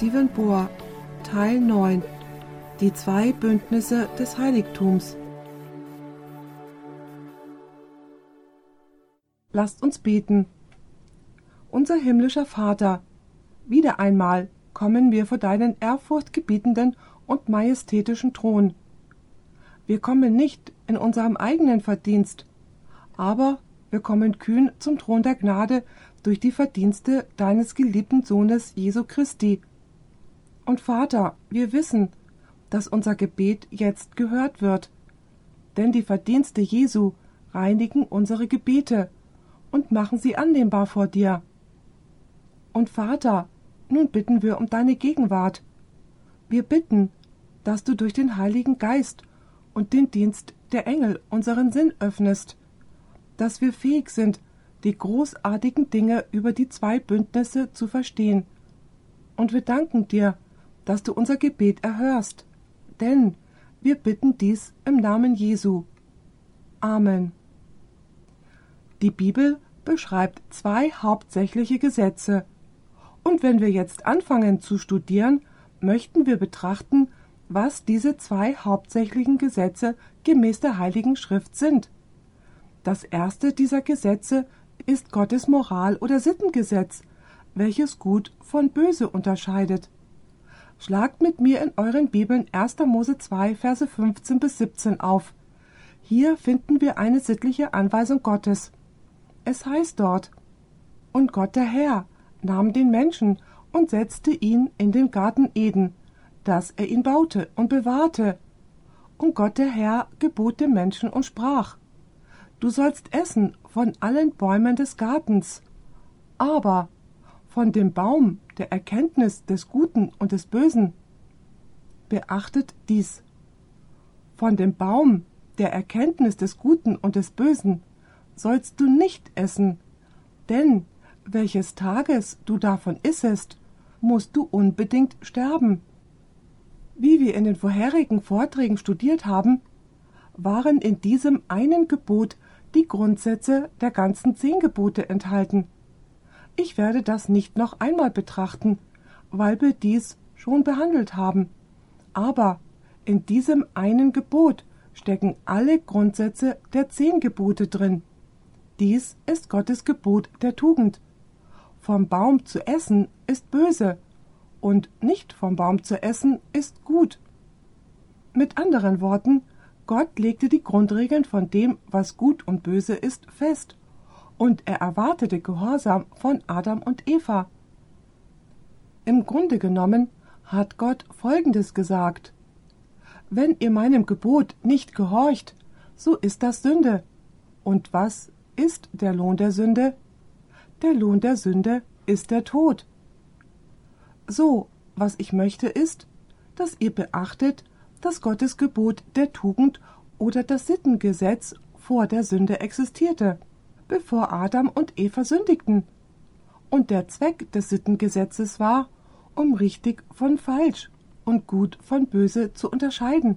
Steven Bohr, Teil 9 Die zwei Bündnisse des Heiligtums. Lasst uns beten. Unser himmlischer Vater, wieder einmal kommen wir vor deinen ehrfurchtgebietenden und majestätischen Thron. Wir kommen nicht in unserem eigenen Verdienst, aber wir kommen kühn zum Thron der Gnade durch die Verdienste deines geliebten Sohnes Jesu Christi. Und Vater, wir wissen, dass unser Gebet jetzt gehört wird, denn die Verdienste Jesu reinigen unsere Gebete und machen sie annehmbar vor dir. Und Vater, nun bitten wir um deine Gegenwart. Wir bitten, dass du durch den Heiligen Geist und den Dienst der Engel unseren Sinn öffnest, dass wir fähig sind, die großartigen Dinge über die zwei Bündnisse zu verstehen. Und wir danken dir, dass du unser Gebet erhörst, denn wir bitten dies im Namen Jesu. Amen. Die Bibel beschreibt zwei hauptsächliche Gesetze. Und wenn wir jetzt anfangen zu studieren, möchten wir betrachten, was diese zwei hauptsächlichen Gesetze gemäß der Heiligen Schrift sind. Das erste dieser Gesetze ist Gottes Moral- oder Sittengesetz, welches Gut von Böse unterscheidet. Schlagt mit mir in euren Bibeln 1. Mose 2, Verse 15 bis 17 auf. Hier finden wir eine sittliche Anweisung Gottes. Es heißt dort, Und Gott der Herr nahm den Menschen und setzte ihn in den Garten Eden, dass er ihn baute und bewahrte. Und Gott der Herr gebot dem Menschen und sprach, Du sollst essen von allen Bäumen des Gartens, aber von dem Baum der Erkenntnis des Guten und des Bösen. Beachtet dies. Von dem Baum der Erkenntnis des Guten und des Bösen sollst du nicht essen, denn welches Tages du davon issest, musst du unbedingt sterben. Wie wir in den vorherigen Vorträgen studiert haben, waren in diesem einen Gebot die Grundsätze der ganzen zehn Gebote enthalten. Ich werde das nicht noch einmal betrachten, weil wir dies schon behandelt haben. Aber in diesem einen Gebot stecken alle Grundsätze der zehn Gebote drin. Dies ist Gottes Gebot der Tugend. Vom Baum zu essen ist böse und nicht vom Baum zu essen ist gut. Mit anderen Worten, Gott legte die Grundregeln von dem, was gut und böse ist, fest, und er erwartete Gehorsam von Adam und Eva. Im Grunde genommen hat Gott Folgendes gesagt Wenn ihr meinem Gebot nicht gehorcht, so ist das Sünde. Und was ist der Lohn der Sünde? Der Lohn der Sünde ist der Tod. So, was ich möchte ist, dass ihr beachtet, dass Gottes Gebot der Tugend oder das Sittengesetz vor der Sünde existierte, bevor Adam und Eva sündigten. Und der Zweck des Sittengesetzes war, um richtig von falsch und gut von böse zu unterscheiden.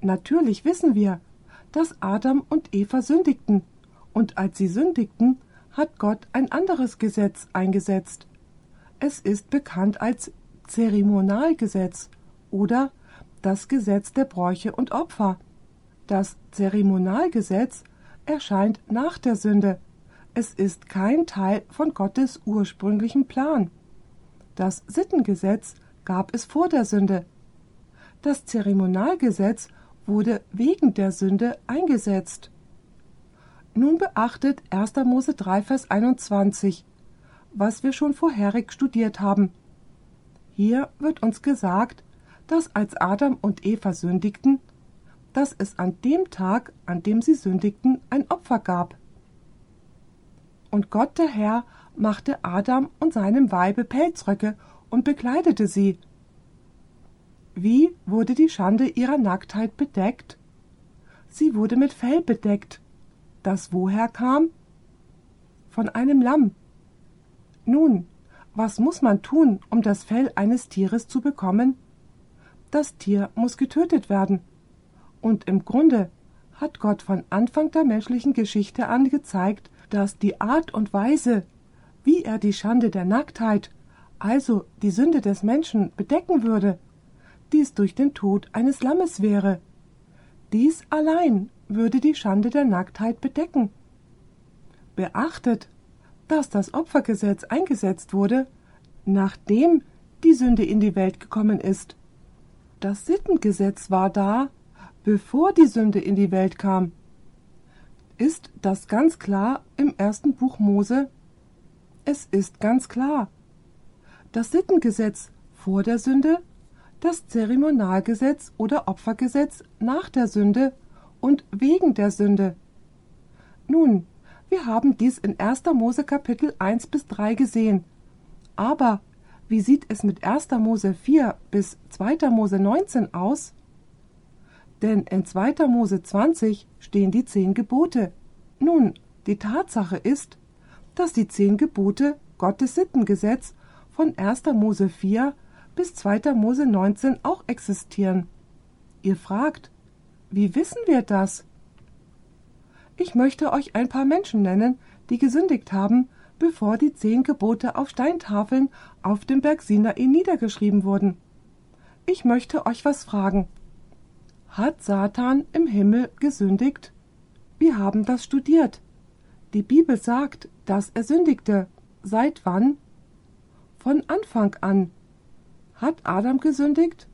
Natürlich wissen wir, dass Adam und Eva sündigten, und als sie sündigten, hat Gott ein anderes Gesetz eingesetzt. Es ist bekannt als Zeremonialgesetz oder das Gesetz der Bräuche und Opfer. Das Zeremonialgesetz erscheint nach der Sünde. Es ist kein Teil von Gottes ursprünglichem Plan. Das Sittengesetz gab es vor der Sünde. Das Zeremonialgesetz wurde wegen der Sünde eingesetzt. Nun beachtet 1. Mose 3, Vers 21, was wir schon vorherig studiert haben. Hier wird uns gesagt, dass als Adam und Eva sündigten, dass es an dem Tag, an dem sie sündigten, ein Opfer gab. Und Gott der Herr machte Adam und seinem Weibe Pelzröcke und bekleidete sie. Wie wurde die Schande ihrer Nacktheit bedeckt? Sie wurde mit Fell bedeckt, das woher kam? Von einem Lamm. Nun, was muss man tun, um das Fell eines Tieres zu bekommen? Das Tier muss getötet werden. Und im Grunde hat Gott von Anfang der menschlichen Geschichte an gezeigt, dass die Art und Weise, wie er die Schande der Nacktheit, also die Sünde des Menschen bedecken würde, dies durch den Tod eines Lammes wäre. Dies allein würde die Schande der Nacktheit bedecken. Beachtet, dass das Opfergesetz eingesetzt wurde, nachdem die Sünde in die Welt gekommen ist. Das Sittengesetz war da, bevor die Sünde in die Welt kam. Ist das ganz klar im ersten Buch Mose? Es ist ganz klar. Das Sittengesetz vor der Sünde, das Zeremonialgesetz oder Opfergesetz nach der Sünde und wegen der Sünde. Nun, wir haben dies in 1. Mose Kapitel 1 bis 3 gesehen. Aber wie sieht es mit 1. Mose 4 bis 2. Mose 19 aus? Denn in 2. Mose 20 stehen die zehn Gebote. Nun, die Tatsache ist, dass die zehn Gebote Gottes Sittengesetz von 1. Mose 4 bis 2. Mose 19 auch existieren. Ihr fragt, wie wissen wir das? Ich möchte euch ein paar Menschen nennen, die gesündigt haben bevor die zehn Gebote auf Steintafeln auf dem Berg Sinai niedergeschrieben wurden. Ich möchte euch was fragen. Hat Satan im Himmel gesündigt? Wir haben das studiert. Die Bibel sagt, dass er sündigte. Seit wann? Von Anfang an. Hat Adam gesündigt?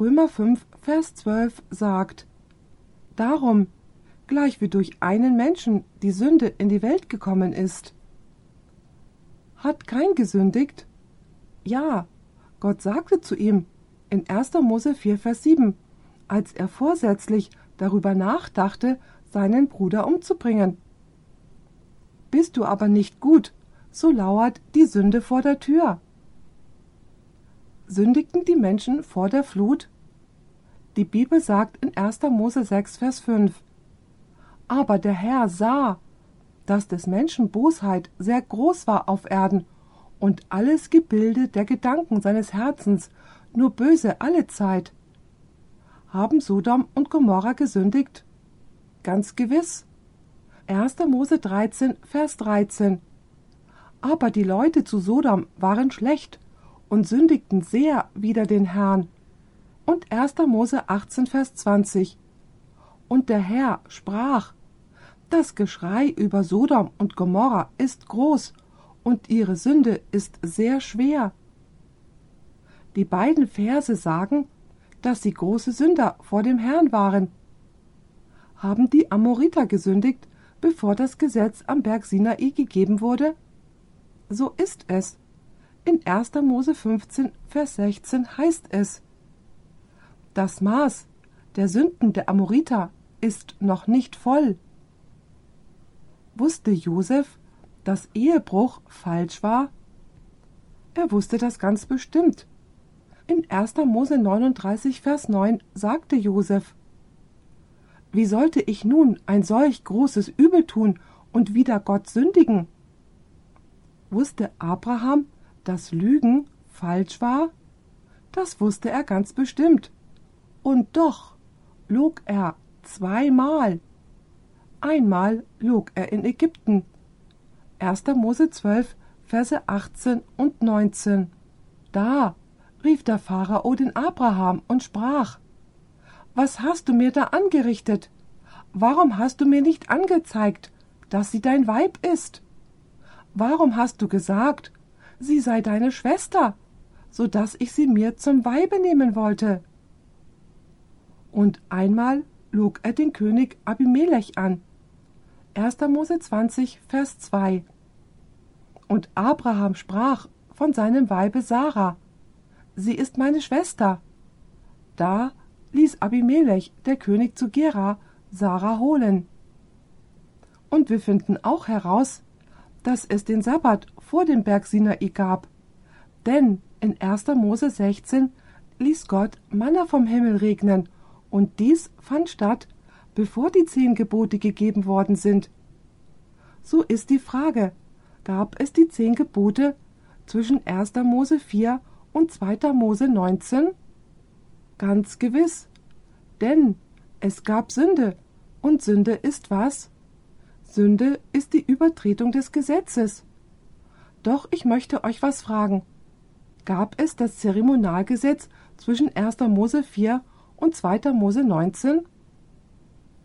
Römer 5, Vers 12 sagt, Darum, gleich wie durch einen Menschen die Sünde in die Welt gekommen ist, hat kein gesündigt? Ja, Gott sagte zu ihm in 1. Mose 4, Vers 7, als er vorsätzlich darüber nachdachte, seinen Bruder umzubringen. Bist du aber nicht gut, so lauert die Sünde vor der Tür. Sündigten die Menschen vor der Flut? Die Bibel sagt in 1. Mose 6, Vers 5, Aber der Herr sah, dass des Menschen Bosheit sehr groß war auf Erden und alles Gebilde der Gedanken seines Herzens nur böse alle Zeit. Haben Sodom und Gomorra gesündigt? Ganz gewiss. 1. Mose 13, Vers 13. Aber die Leute zu Sodom waren schlecht und sündigten sehr wider den Herrn. Und 1. Mose 18, Vers 20. Und der Herr sprach, das Geschrei über Sodom und Gomorra ist groß und ihre Sünde ist sehr schwer. Die beiden Verse sagen, dass sie große Sünder vor dem Herrn waren. Haben die Amoriter gesündigt, bevor das Gesetz am Berg Sinai gegeben wurde? So ist es. In 1. Mose 15, Vers 16 heißt es: Das Maß der Sünden der Amoriter ist noch nicht voll. Wusste Josef, dass Ehebruch falsch war? Er wusste das ganz bestimmt. In 1. Mose 39, Vers 9 sagte Josef: Wie sollte ich nun ein solch großes Übel tun und wieder Gott sündigen? Wusste Abraham, dass Lügen falsch war? Das wusste er ganz bestimmt. Und doch log er zweimal. Einmal log er in Ägypten. 1. Mose 12, Verse 18 und 19. Da rief der Pharao den Abraham und sprach: Was hast du mir da angerichtet? Warum hast du mir nicht angezeigt, dass sie dein Weib ist? Warum hast du gesagt, sie sei deine Schwester, so dass ich sie mir zum Weibe nehmen wollte? Und einmal log er den König Abimelech an. 1. Mose 20, Vers 2. Und Abraham sprach von seinem Weibe Sarah: Sie ist meine Schwester. Da ließ Abimelech, der König zu Gera, Sarah holen. Und wir finden auch heraus, dass es den Sabbat vor dem Berg Sinai gab. Denn in 1. Mose 16 ließ Gott Manna vom Himmel regnen und dies fand statt, bevor die zehn Gebote gegeben worden sind. So ist die Frage, gab es die zehn Gebote zwischen 1. Mose 4 und 2. Mose 19? Ganz gewiss. Denn es gab Sünde. Und Sünde ist was? Sünde ist die Übertretung des Gesetzes. Doch ich möchte euch was fragen. Gab es das Zeremonialgesetz zwischen 1. Mose 4 und 2. Mose 19?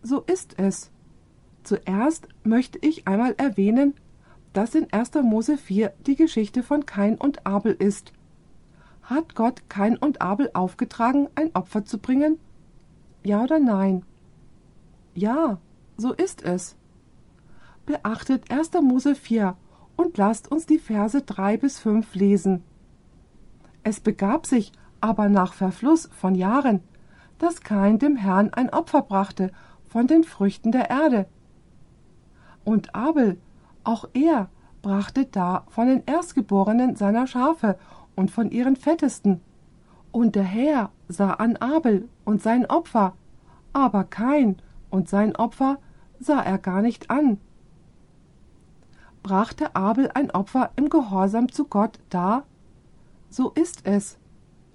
So ist es. Zuerst möchte ich einmal erwähnen, dass in 1. Mose 4 die Geschichte von Kain und Abel ist. Hat Gott Kain und Abel aufgetragen, ein Opfer zu bringen? Ja oder nein? Ja, so ist es. Beachtet 1. Mose 4 und lasst uns die Verse 3 bis 5 lesen. Es begab sich aber nach Verfluss von Jahren, dass Kain dem Herrn ein Opfer brachte von den Früchten der Erde. Und Abel, auch er, brachte da von den Erstgeborenen seiner Schafe und von ihren Fettesten. Und der Herr sah an Abel und sein Opfer, aber Kain und sein Opfer sah er gar nicht an. Brachte Abel ein Opfer im Gehorsam zu Gott dar? So ist es.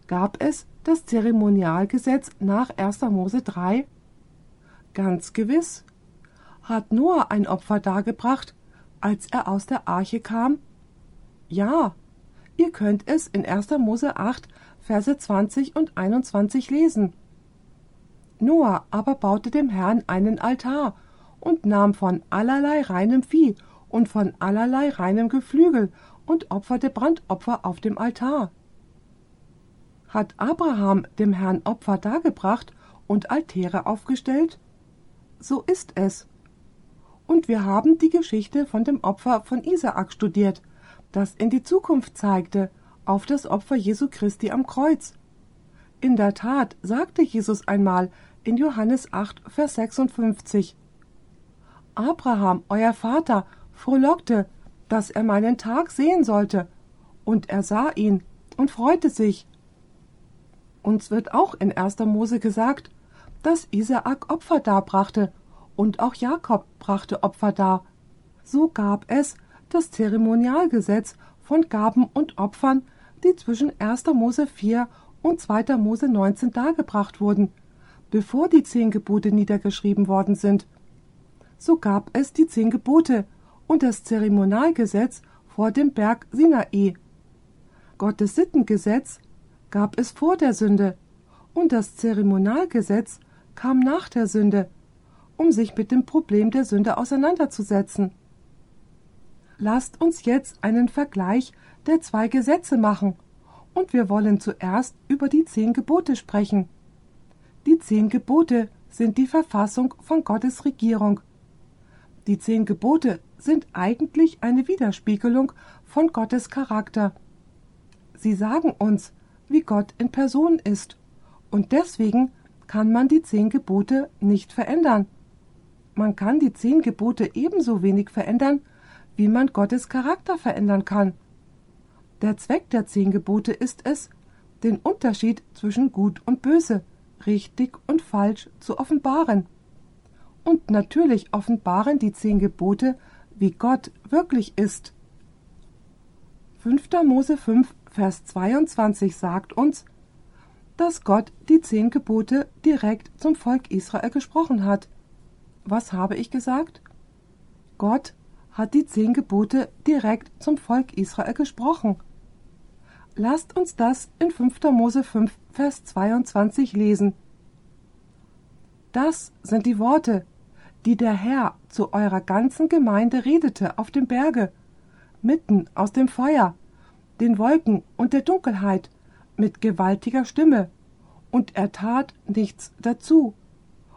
Gab es das Zeremonialgesetz nach 1. Mose 3? Ganz gewiss. Hat Noah ein Opfer dargebracht, als er aus der Arche kam? Ja, ihr könnt es in 1. Mose 8, Verse 20 und 21 lesen. Noah aber baute dem Herrn einen Altar und nahm von allerlei reinem Vieh und von allerlei reinem Geflügel und opferte Brandopfer auf dem Altar. Hat Abraham dem Herrn Opfer dargebracht und Altäre aufgestellt? So ist es. Und wir haben die Geschichte von dem Opfer von Isaak studiert, das in die Zukunft zeigte, auf das Opfer Jesu Christi am Kreuz. In der Tat sagte Jesus einmal in Johannes 8, Vers 56, Abraham, euer Vater, frohlockte, dass er meinen Tag sehen sollte, und er sah ihn und freute sich. Uns wird auch in 1. Mose gesagt, dass Isaak Opfer darbrachte, und auch Jakob brachte Opfer dar. So gab es das Zeremonialgesetz von Gaben und Opfern, die zwischen 1. Mose 4 und 2. Mose 19 dargebracht wurden, bevor die zehn Gebote niedergeschrieben worden sind. So gab es die zehn Gebote, und das Zeremonialgesetz vor dem Berg Sinai. Gottes Sittengesetz gab es vor der Sünde und das Zeremonialgesetz kam nach der Sünde, um sich mit dem Problem der Sünde auseinanderzusetzen. Lasst uns jetzt einen Vergleich der zwei Gesetze machen, und wir wollen zuerst über die zehn Gebote sprechen. Die zehn Gebote sind die Verfassung von Gottes Regierung. Die zehn Gebote sind eigentlich eine Widerspiegelung von Gottes Charakter. Sie sagen uns, wie Gott in Person ist, und deswegen kann man die zehn Gebote nicht verändern. Man kann die zehn Gebote ebenso wenig verändern, wie man Gottes Charakter verändern kann. Der Zweck der zehn Gebote ist es, den Unterschied zwischen Gut und Böse, richtig und falsch zu offenbaren. Und natürlich offenbaren die zehn Gebote wie Gott wirklich ist. 5. Mose 5, Vers 22 sagt uns, dass Gott die zehn Gebote direkt zum Volk Israel gesprochen hat. Was habe ich gesagt? Gott hat die zehn Gebote direkt zum Volk Israel gesprochen. Lasst uns das in 5. Mose 5, Vers 22 lesen. Das sind die Worte, die der Herr zu eurer ganzen Gemeinde redete auf dem Berge, mitten aus dem Feuer, den Wolken und der Dunkelheit, mit gewaltiger Stimme, und er tat nichts dazu.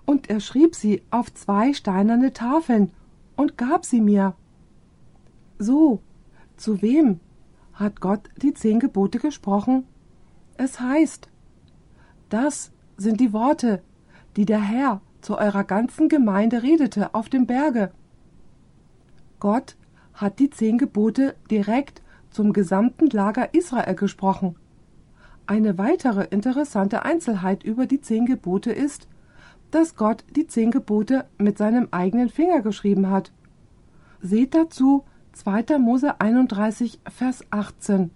Und er schrieb sie auf zwei steinerne Tafeln und gab sie mir. So, zu wem hat Gott die zehn Gebote gesprochen? Es heißt, das sind die Worte, die der Herr zu eurer ganzen Gemeinde redete auf dem Berge. Gott hat die zehn Gebote direkt zum gesamten Lager Israel gesprochen. Eine weitere interessante Einzelheit über die zehn Gebote ist, dass Gott die zehn Gebote mit seinem eigenen Finger geschrieben hat. Seht dazu 2. Mose 31, Vers 18.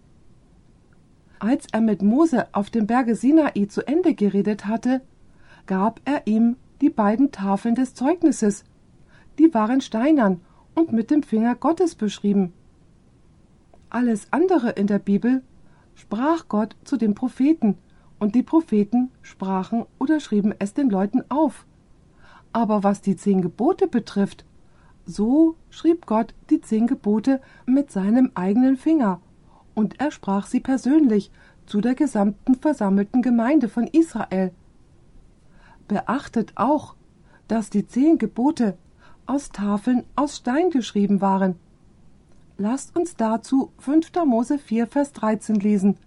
Als er mit Mose auf dem Berge Sinai zu Ende geredet hatte, gab er ihm die beiden Tafeln des Zeugnisses. Die waren steinern und mit dem Finger Gottes beschrieben. Alles andere in der Bibel sprach Gott zu den Propheten, und die Propheten sprachen oder schrieben es den Leuten auf. Aber was die zehn Gebote betrifft, so schrieb Gott die zehn Gebote mit seinem eigenen Finger, und er sprach sie persönlich zu der gesamten versammelten Gemeinde von Israel. Beachtet auch, dass die zehn Gebote aus Tafeln aus Stein geschrieben waren. Lasst uns dazu 5. Mose 4, Vers 13 lesen.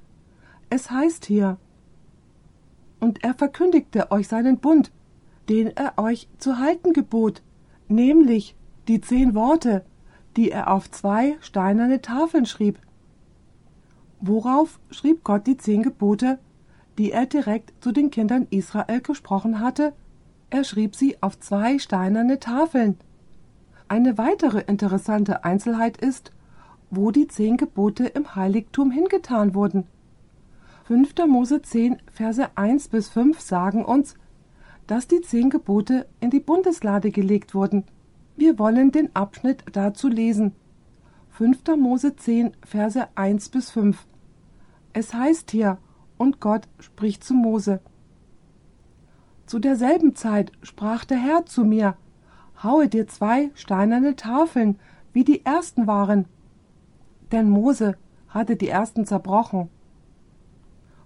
Es heißt hier, Und er verkündigte euch seinen Bund, den er euch zu halten gebot, nämlich die zehn Worte, die er auf zwei steinerne Tafeln schrieb. Worauf schrieb Gott die zehn Gebote, die er direkt zu den Kindern Israel gesprochen hatte? Er schrieb sie auf zwei steinerne Tafeln. Eine weitere interessante Einzelheit ist, wo die zehn Gebote im Heiligtum hingetan wurden. 5. Mose 10, Verse 1 bis 5 sagen uns, dass die zehn Gebote in die Bundeslade gelegt wurden. Wir wollen den Abschnitt dazu lesen. 5. Mose 10, Verse 1 bis 5. Es heißt hier, und Gott spricht zu Mose. Zu derselben Zeit sprach der Herr zu mir, haue dir zwei steinerne Tafeln, wie die ersten waren. Denn Mose hatte die ersten zerbrochen.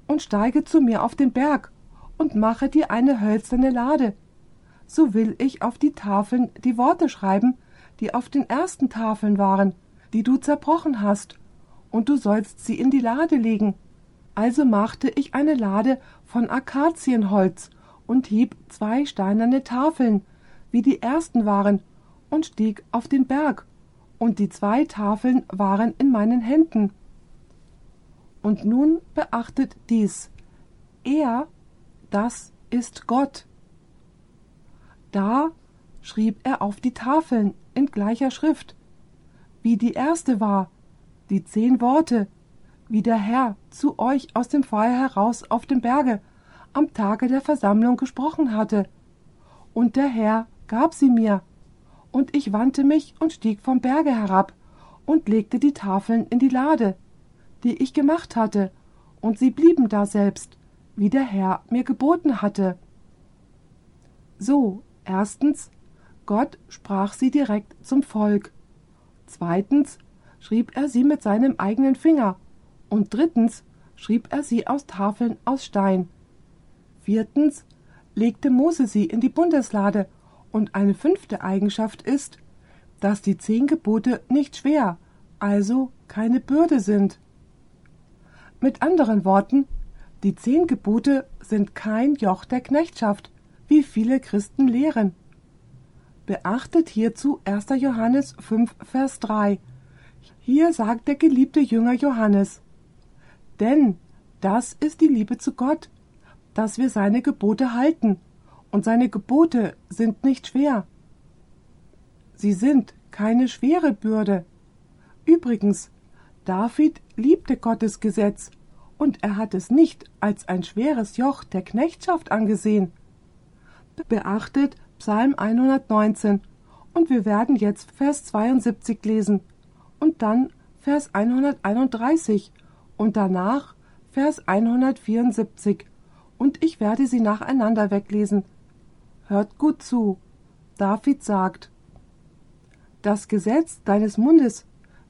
Und steige zu mir auf den Berg und mache dir eine hölzerne Lade. So will ich auf die Tafeln die Worte schreiben, die auf den ersten Tafeln waren, die du zerbrochen hast, und du sollst sie in die Lade legen. Also machte ich eine Lade von Akazienholz und hieb zwei steinerne Tafeln, wie die ersten waren, und stieg auf den Berg, und die zwei Tafeln waren in meinen Händen. Und nun beachtet dies. Er, das ist Gott. Da schrieb er auf die Tafeln in gleicher Schrift, wie die erste war, die zehn Worte, wie der Herr zu euch aus dem Feuer heraus auf dem Berge am Tage der Versammlung gesprochen hatte. Und der Herr gab sie mir, und ich wandte mich und stieg vom Berge herab und legte die Tafeln in die Lade, die ich gemacht hatte, und sie blieben da selbst, wie der Herr mir geboten hatte. So, erstens, Gott sprach sie direkt zum Volk. Zweitens, schrieb er sie mit seinem eigenen Finger. Und drittens, schrieb er sie aus Tafeln aus Stein. Viertens, legte Mose sie in die Bundeslade und eine fünfte Eigenschaft ist, dass die zehn Gebote nicht schwer, also keine Bürde sind. Mit anderen Worten, die zehn Gebote sind kein Joch der Knechtschaft, wie viele Christen lehren. Beachtet hierzu 1. Johannes 5, Vers 3. Hier sagt der geliebte Jünger Johannes, denn das ist die Liebe zu Gott, dass wir seine Gebote halten, und seine Gebote sind nicht schwer. Sie sind keine schwere Bürde. Übrigens, David liebte Gottes Gesetz, und er hat es nicht als ein schweres Joch der Knechtschaft angesehen. Beachtet Psalm 119, und wir werden jetzt Vers 72 lesen, und dann Vers 131 und danach Vers 174, und ich werde sie nacheinander weglesen. Hört gut zu. David sagt, Das Gesetz deines Mundes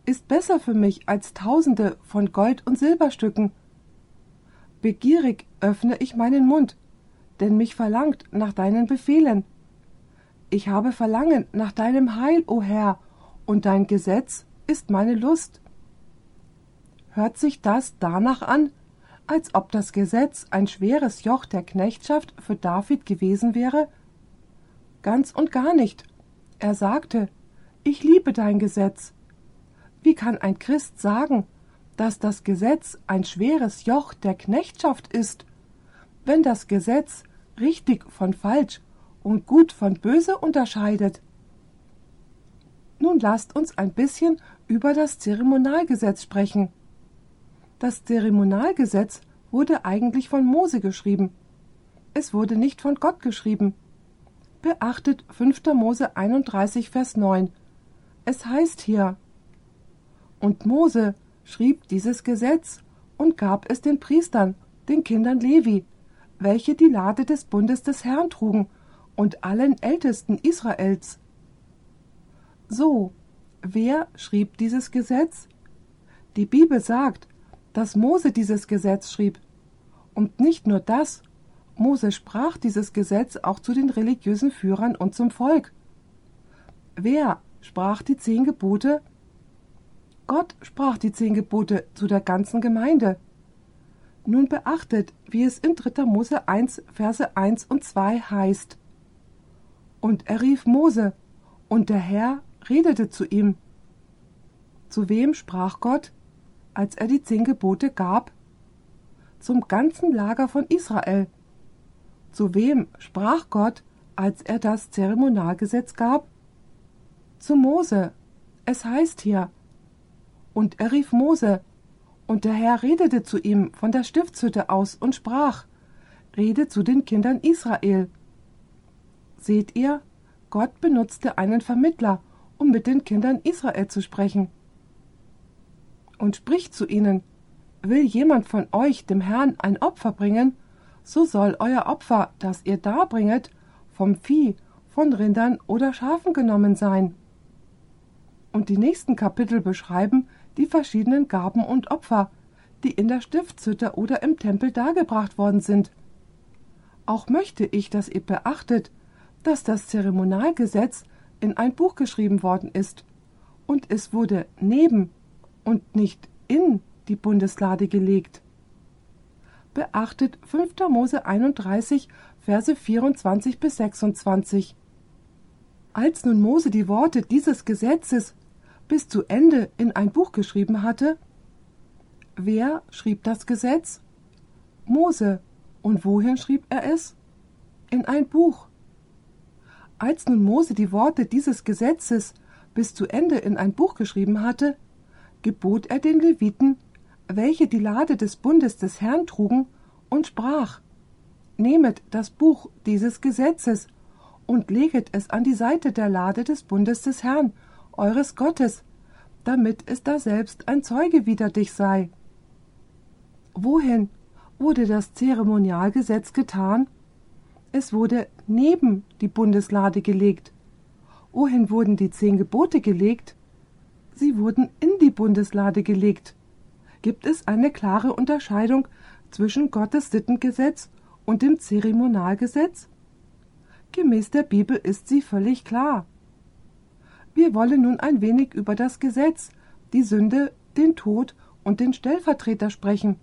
ist besser für mich als tausende von Gold- und Silberstücken. Begierig öffne ich meinen Mund, denn mich verlangt nach deinen Befehlen. Ich habe Verlangen nach deinem Heil, o Herr, und dein Gesetz ist meine Lust. Hört sich das danach an, als ob das Gesetz ein schweres Joch der Knechtschaft für David gewesen wäre, Ganz und gar nicht. Er sagte, ich liebe dein Gesetz. Wie kann ein Christ sagen, dass das Gesetz ein schweres Joch der Knechtschaft ist, wenn das Gesetz richtig von falsch und gut von böse unterscheidet? Nun lasst uns ein bisschen über das Zeremonialgesetz sprechen. Das Zeremonialgesetz wurde eigentlich von Mose geschrieben. Es wurde nicht von Gott geschrieben. Beachtet 5. Mose 31, Vers 9. Es heißt hier, und Mose schrieb dieses Gesetz und gab es den Priestern, den Kindern Levi, welche die Lade des Bundes des Herrn trugen, und allen Ältesten Israels. So, wer schrieb dieses Gesetz? Die Bibel sagt, dass Mose dieses Gesetz schrieb. Und nicht nur das, Mose sprach dieses Gesetz auch zu den religiösen Führern und zum Volk. Wer sprach die zehn Gebote? Gott sprach die zehn Gebote zu der ganzen Gemeinde. Nun beachtet, wie es in 3. Mose 1, Verse 1 und 2 heißt. Und er rief Mose, und der Herr redete zu ihm. Zu wem sprach Gott, als er die zehn Gebote gab? Zum ganzen Lager von Israel. Zu wem sprach Gott, als er das Zeremonialgesetz gab? Zu Mose. Es heißt hier. Und er rief Mose, und der Herr redete zu ihm von der Stiftshütte aus und sprach, Rede zu den Kindern Israel. Seht ihr, Gott benutzte einen Vermittler, um mit den Kindern Israel zu sprechen. Und spricht zu ihnen, Will jemand von euch dem Herrn ein Opfer bringen, so soll euer Opfer, das ihr darbringet, vom Vieh, von Rindern oder Schafen genommen sein. Und die nächsten Kapitel beschreiben, die verschiedenen Gaben und Opfer, die in der Stiftshütte oder im Tempel dargebracht worden sind. Auch möchte ich, dass ihr beachtet, dass das Zeremonialgesetz in ein Buch geschrieben worden ist, und es wurde neben und nicht in die Bundeslade gelegt. Beachtet 5. Mose 31, Verse 24 bis 26. Als nun Mose die Worte dieses Gesetzes bis zu Ende in ein Buch geschrieben hatte? Wer schrieb das Gesetz? Mose. Und wohin schrieb er es? In ein Buch. Als nun Mose die Worte dieses Gesetzes bis zu Ende in ein Buch geschrieben hatte, gebot er den Leviten, welche die Lade des Bundes des Herrn trugen, und sprach Nehmet das Buch dieses Gesetzes und leget es an die Seite der Lade des Bundes des Herrn eures Gottes, damit es daselbst ein Zeuge wider dich sei. Wohin wurde das Zeremonialgesetz getan? Es wurde neben die Bundeslade gelegt. Wohin wurden die zehn Gebote gelegt? Sie wurden in die Bundeslade gelegt. Gibt es eine klare Unterscheidung zwischen Gottes Sittengesetz und dem Zeremonialgesetz? Gemäß der Bibel ist sie völlig klar. Wir wollen nun ein wenig über das Gesetz, die Sünde, den Tod und den Stellvertreter sprechen.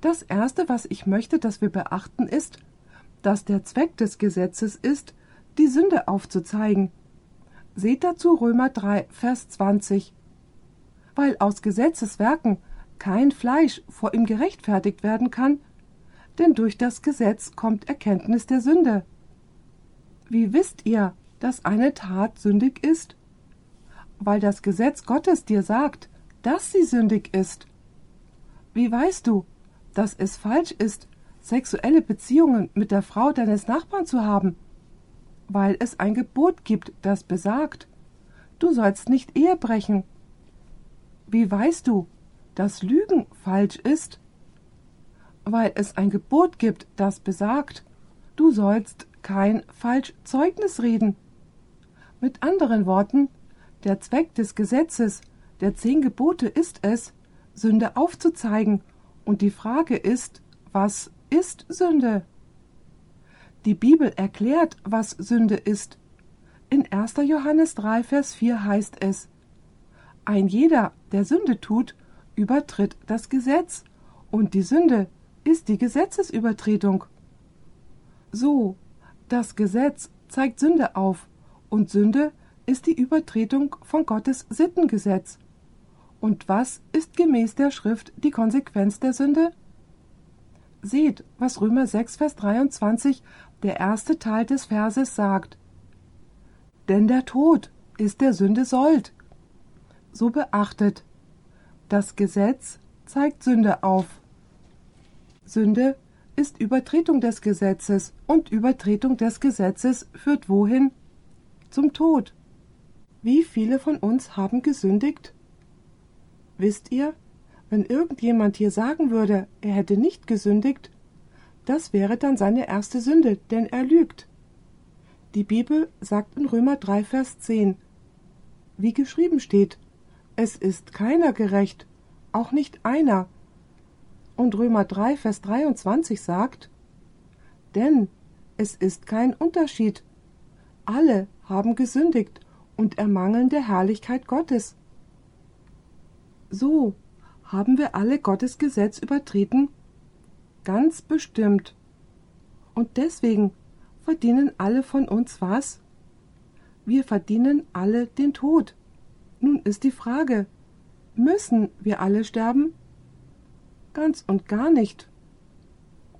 Das Erste, was ich möchte, dass wir beachten, ist, dass der Zweck des Gesetzes ist, die Sünde aufzuzeigen. Seht dazu Römer 3, Vers 20. Weil aus Gesetzeswerken kein Fleisch vor ihm gerechtfertigt werden kann, denn durch das Gesetz kommt Erkenntnis der Sünde. Wie wisst ihr, dass eine Tat sündig ist? Weil das Gesetz Gottes dir sagt, dass sie sündig ist. Wie weißt du, dass es falsch ist, sexuelle Beziehungen mit der Frau deines Nachbarn zu haben? Weil es ein Gebot gibt, das besagt, du sollst nicht Ehe brechen. Wie weißt du, dass Lügen falsch ist? Weil es ein Gebot gibt, das besagt, du sollst kein Falschzeugnis reden. Mit anderen Worten, der Zweck des Gesetzes, der zehn Gebote ist es, Sünde aufzuzeigen, und die Frage ist, was ist Sünde? Die Bibel erklärt, was Sünde ist. In 1. Johannes 3, Vers 4 heißt es, Ein jeder, der Sünde tut, übertritt das Gesetz, und die Sünde ist die Gesetzesübertretung. So, das Gesetz zeigt Sünde auf, und Sünde ist die Übertretung von Gottes Sittengesetz. Und was ist gemäß der Schrift die Konsequenz der Sünde? Seht, was Römer 6, Vers 23, der erste Teil des Verses sagt. Denn der Tod ist der Sünde Sold. So beachtet, das Gesetz zeigt Sünde auf. Sünde ist Übertretung des Gesetzes und Übertretung des Gesetzes führt wohin? Zum Tod. Wie viele von uns haben gesündigt? Wisst ihr, wenn irgendjemand hier sagen würde, er hätte nicht gesündigt, das wäre dann seine erste Sünde, denn er lügt. Die Bibel sagt in Römer 3, Vers 10, wie geschrieben steht, es ist keiner gerecht, auch nicht einer. Und Römer 3, Vers 23 sagt, denn es ist kein Unterschied. Alle haben gesündigt und ermangeln der Herrlichkeit Gottes. So, haben wir alle Gottes Gesetz übertreten? Ganz bestimmt. Und deswegen verdienen alle von uns was? Wir verdienen alle den Tod. Nun ist die Frage, müssen wir alle sterben? Ganz und gar nicht.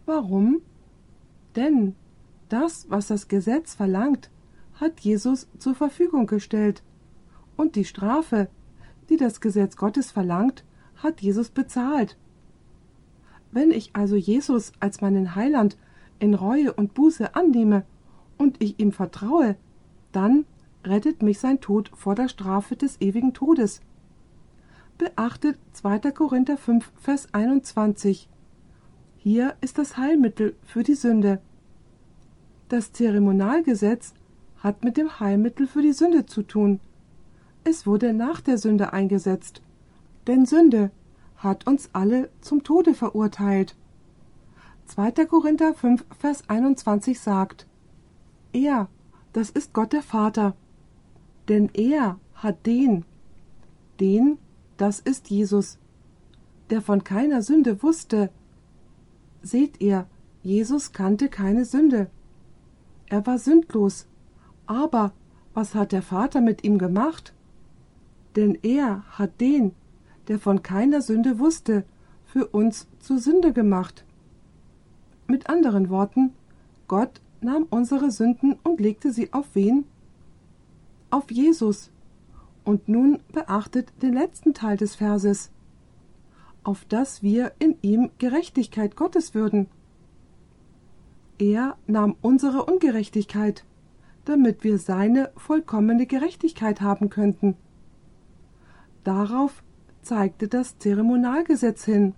Warum? Denn das, was das Gesetz verlangt, hat Jesus zur Verfügung gestellt. Und die Strafe, die das Gesetz Gottes verlangt, hat Jesus bezahlt. Wenn ich also Jesus als meinen Heiland in Reue und Buße annehme und ich ihm vertraue, dann rettet mich sein Tod vor der Strafe des ewigen Todes. Beachtet 2. Korinther 5, Vers 21. Hier ist das Heilmittel für die Sünde. Das Zeremonialgesetz hat mit dem Heilmittel für die Sünde zu tun. Es wurde nach der Sünde eingesetzt. Denn Sünde hat uns alle zum Tode verurteilt. 2. Korinther 5, Vers 21 sagt, Er, das ist Gott der Vater, denn er hat den, den, das ist Jesus, der von keiner Sünde wusste. Seht ihr, Jesus kannte keine Sünde. Er war sündlos. Aber was hat der Vater mit ihm gemacht? Denn er hat den, der von keiner Sünde wusste, für uns zur Sünde gemacht. Mit anderen Worten, Gott nahm unsere Sünden und legte sie auf wen? Auf Jesus. Und nun beachtet den letzten Teil des Verses, auf dass wir in ihm Gerechtigkeit Gottes würden. Er nahm unsere Ungerechtigkeit, damit wir seine vollkommene Gerechtigkeit haben könnten. Darauf zeigte das Zeremonialgesetz hin.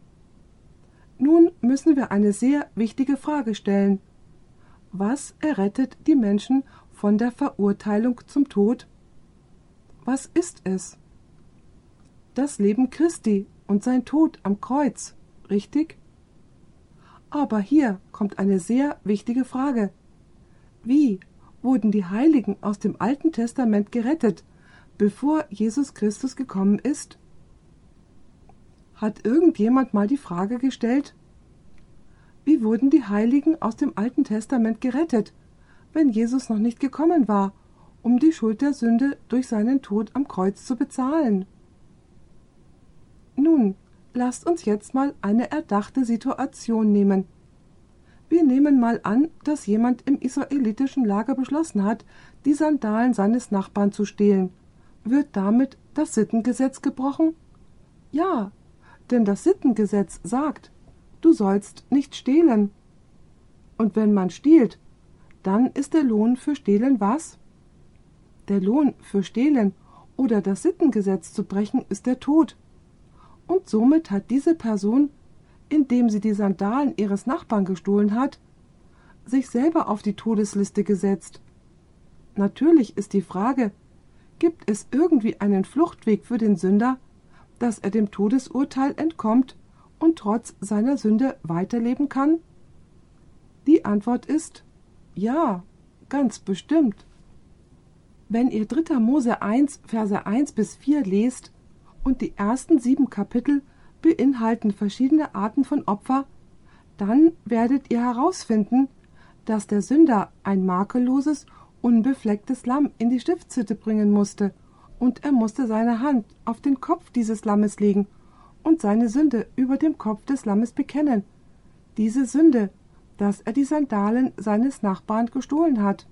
Nun müssen wir eine sehr wichtige Frage stellen. Was errettet die Menschen von der Verurteilung zum Tod? Was ist es? Das Leben Christi und sein Tod am Kreuz, richtig? Aber hier kommt eine sehr wichtige Frage. Wie wurden die Heiligen aus dem Alten Testament gerettet, bevor Jesus Christus gekommen ist? Hat irgendjemand mal die Frage gestellt? Wie wurden die Heiligen aus dem Alten Testament gerettet, wenn Jesus noch nicht gekommen war, um die Schuld der Sünde durch seinen Tod am Kreuz zu bezahlen? Nun, lasst uns jetzt mal eine erdachte Situation nehmen. Wir nehmen mal an, dass jemand im israelitischen Lager beschlossen hat, die Sandalen seines Nachbarn zu stehlen. Wird damit das Sittengesetz gebrochen? Ja, denn das Sittengesetz sagt, du sollst nicht stehlen. Und wenn man stiehlt, dann ist der Lohn für Stehlen was? Der Lohn für Stehlen oder das Sittengesetz zu brechen ist der Tod. Und somit hat diese Person, indem sie die Sandalen ihres Nachbarn gestohlen hat, sich selber auf die Todesliste gesetzt. Natürlich ist die Frage, gibt es irgendwie einen Fluchtweg für den Sünder, dass er dem Todesurteil entkommt und trotz seiner Sünde weiterleben kann? Die Antwort ist ja, ganz bestimmt. Wenn ihr 3. Mose 1, Verse 1 bis 4 lest und die ersten sieben Kapitel beinhalten verschiedene Arten von Opfer, dann werdet ihr herausfinden, dass der Sünder ein makelloses, unbeflecktes Lamm in die Stiftshütte bringen musste und er musste seine Hand auf den Kopf dieses Lammes legen und seine Sünde über dem Kopf des Lammes bekennen. Diese Sünde, dass er die Sandalen seines Nachbarn gestohlen hat.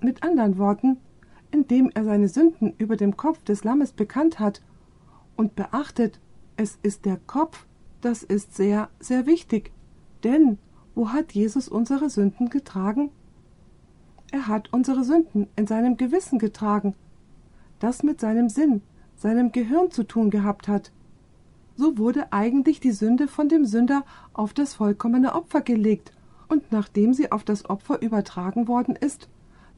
Mit anderen Worten, indem er seine Sünden über dem Kopf des Lammes bekannt hat und beachtet, es ist der Kopf, das ist sehr, sehr wichtig. Denn wo hat Jesus unsere Sünden getragen? Er hat unsere Sünden in seinem Gewissen getragen das mit seinem Sinn, seinem Gehirn zu tun gehabt hat. so wurde eigentlich die Sünde von dem Sünder auf das vollkommene Opfer gelegt, und nachdem sie auf das Opfer übertragen worden ist,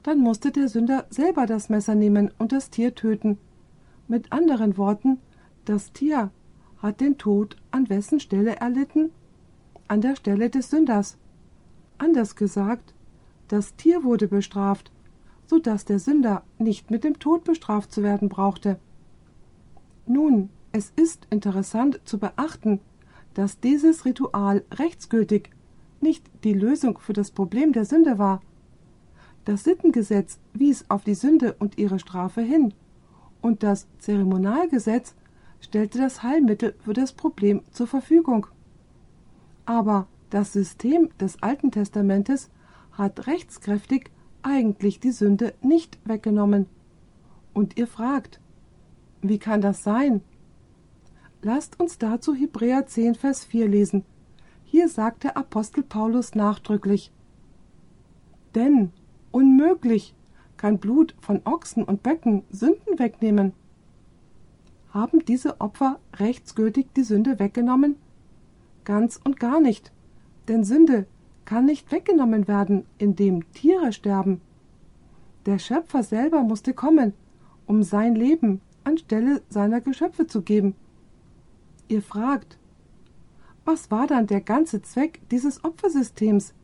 dann musste der Sünder selber das Messer nehmen und das Tier töten. Mit anderen Worten, das Tier hat den Tod an wessen Stelle erlitten? An der Stelle des Sünders. Anders gesagt, das Tier wurde bestraft, so dass der Sünder nicht mit dem Tod bestraft zu werden brauchte. Nun, es ist interessant zu beachten, dass dieses Ritual rechtsgültig nicht die Lösung für das Problem der Sünde war. Das Sittengesetz wies auf die Sünde und ihre Strafe hin, und das Zeremonialgesetz stellte das Heilmittel für das Problem zur Verfügung. Aber das System des Alten Testamentes hat rechtskräftig eigentlich die Sünde nicht weggenommen. Und ihr fragt, wie kann das sein? Lasst uns dazu Hebräer 10, Vers 4 lesen. Hier sagt der Apostel Paulus nachdrücklich: Denn unmöglich kann Blut von Ochsen und Böcken Sünden wegnehmen. Haben diese Opfer rechtsgültig die Sünde weggenommen? Ganz und gar nicht, denn Sünde kann nicht weggenommen werden, indem Tiere sterben. Der Schöpfer selber musste kommen, um sein Leben anstelle seiner Geschöpfe zu geben. Ihr fragt, was war dann der ganze Zweck dieses Opfersystems?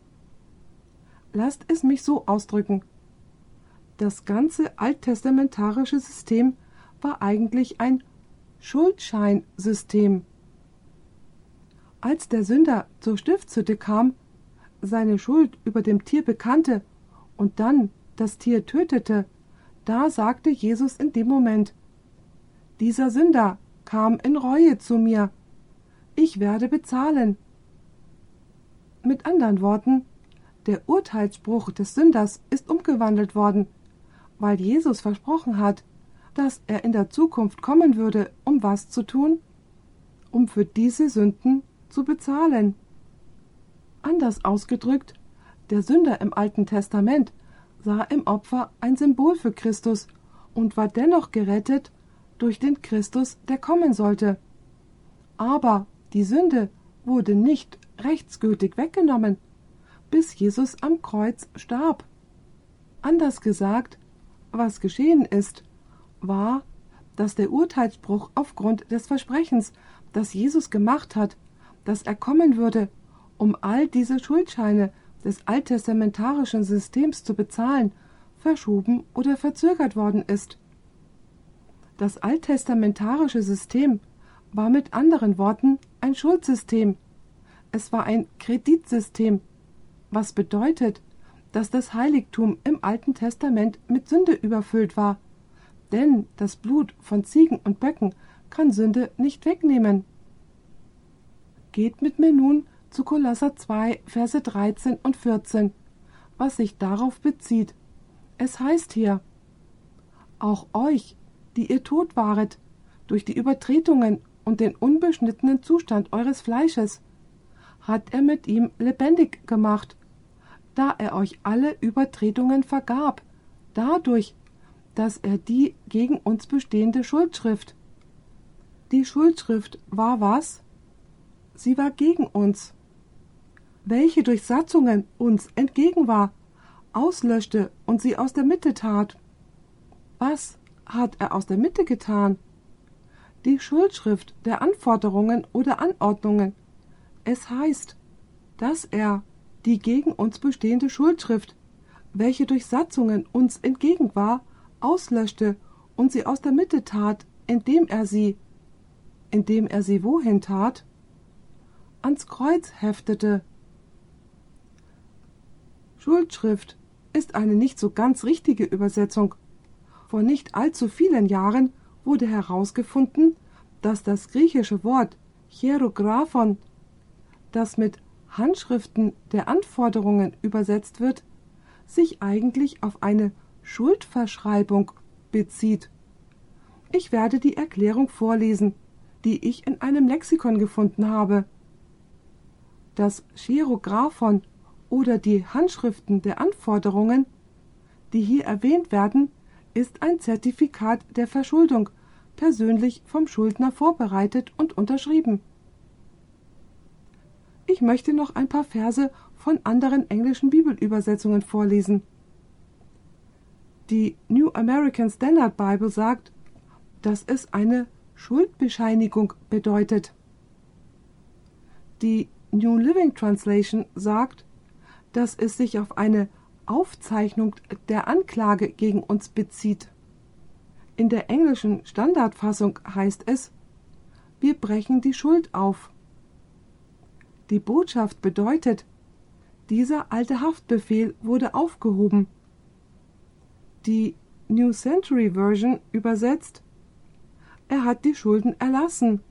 Lasst es mich so ausdrücken. Das ganze alttestamentarische System war eigentlich ein Schuldscheinsystem. Als der Sünder zur Stiftshütte kam, seine Schuld über dem Tier bekannte und dann das Tier tötete, da sagte Jesus in dem Moment Dieser Sünder kam in Reue zu mir. Ich werde bezahlen. Mit anderen Worten, der Urteilsspruch des Sünders ist umgewandelt worden, weil Jesus versprochen hat, dass er in der Zukunft kommen würde, um was zu tun? Um für diese Sünden zu bezahlen. Anders ausgedrückt, der Sünder im Alten Testament sah im Opfer ein Symbol für Christus und war dennoch gerettet durch den Christus, der kommen sollte. Aber die Sünde wurde nicht rechtsgültig weggenommen, bis Jesus am Kreuz starb. Anders gesagt, was geschehen ist, war, dass der Urteilsspruch aufgrund des Versprechens, das Jesus gemacht hat, dass er kommen würde, um all diese Schuldscheine des alttestamentarischen Systems zu bezahlen, verschoben oder verzögert worden ist. Das alttestamentarische System war mit anderen Worten ein Schuldsystem. Es war ein Kreditsystem, was bedeutet, dass das Heiligtum im Alten Testament mit Sünde überfüllt war. Denn das Blut von Ziegen und Böcken kann Sünde nicht wegnehmen. Geht mit mir nun zu Kolosser 2, Verse 13 und 14, was sich darauf bezieht. Es heißt hier: Auch euch, die ihr tot waret, durch die Übertretungen und den unbeschnittenen Zustand eures Fleisches, hat er mit ihm lebendig gemacht, da er euch alle Übertretungen vergab, dadurch, dass er die gegen uns bestehende Schuldschrift. Die Schuldschrift war was? Sie war gegen uns. Welche durch Satzungen uns entgegen war, auslöschte und sie aus der Mitte tat. Was hat er aus der Mitte getan? Die Schuldschrift der Anforderungen oder Anordnungen. Es heißt, dass er die gegen uns bestehende Schuldschrift, welche durch Satzungen uns entgegen war, auslöschte und sie aus der Mitte tat, indem er sie, indem er sie wohin tat? Ans Kreuz heftete. Schuldschrift ist eine nicht so ganz richtige Übersetzung vor nicht allzu vielen Jahren wurde herausgefunden, dass das griechische Wort Hierographon, das mit Handschriften der Anforderungen übersetzt wird, sich eigentlich auf eine Schuldverschreibung bezieht. Ich werde die Erklärung vorlesen, die ich in einem Lexikon gefunden habe. Das Chierographon oder die Handschriften der Anforderungen, die hier erwähnt werden, ist ein Zertifikat der Verschuldung, persönlich vom Schuldner vorbereitet und unterschrieben. Ich möchte noch ein paar Verse von anderen englischen Bibelübersetzungen vorlesen. Die New American Standard Bible sagt, dass es eine Schuldbescheinigung bedeutet. Die New Living Translation sagt, dass es sich auf eine Aufzeichnung der Anklage gegen uns bezieht. In der englischen Standardfassung heißt es, wir brechen die Schuld auf. Die Botschaft bedeutet, dieser alte Haftbefehl wurde aufgehoben. Die New Century Version übersetzt, er hat die Schulden erlassen.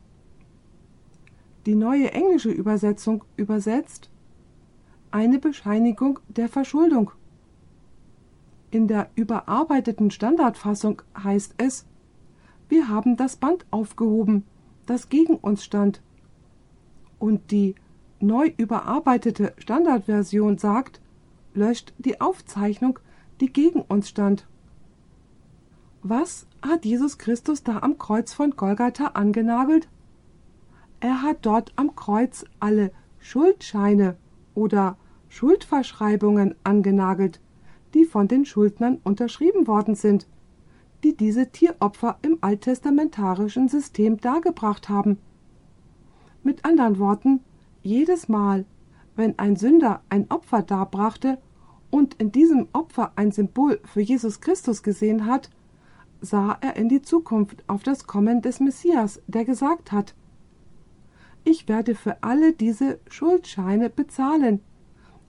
Die neue englische Übersetzung übersetzt eine Bescheinigung der Verschuldung. In der überarbeiteten Standardfassung heißt es, wir haben das Band aufgehoben, das gegen uns stand. Und die neu überarbeitete Standardversion sagt, löscht die Aufzeichnung, die gegen uns stand. Was hat Jesus Christus da am Kreuz von Golgatha angenagelt? Er hat dort am Kreuz alle Schuldscheine oder Schuldverschreibungen angenagelt, die von den Schuldnern unterschrieben worden sind, die diese Tieropfer im alttestamentarischen System dargebracht haben. Mit anderen Worten, jedes Mal, wenn ein Sünder ein Opfer darbrachte und in diesem Opfer ein Symbol für Jesus Christus gesehen hat, sah er in die Zukunft auf das Kommen des Messias, der gesagt hat Ich werde für alle diese Schuldscheine bezahlen,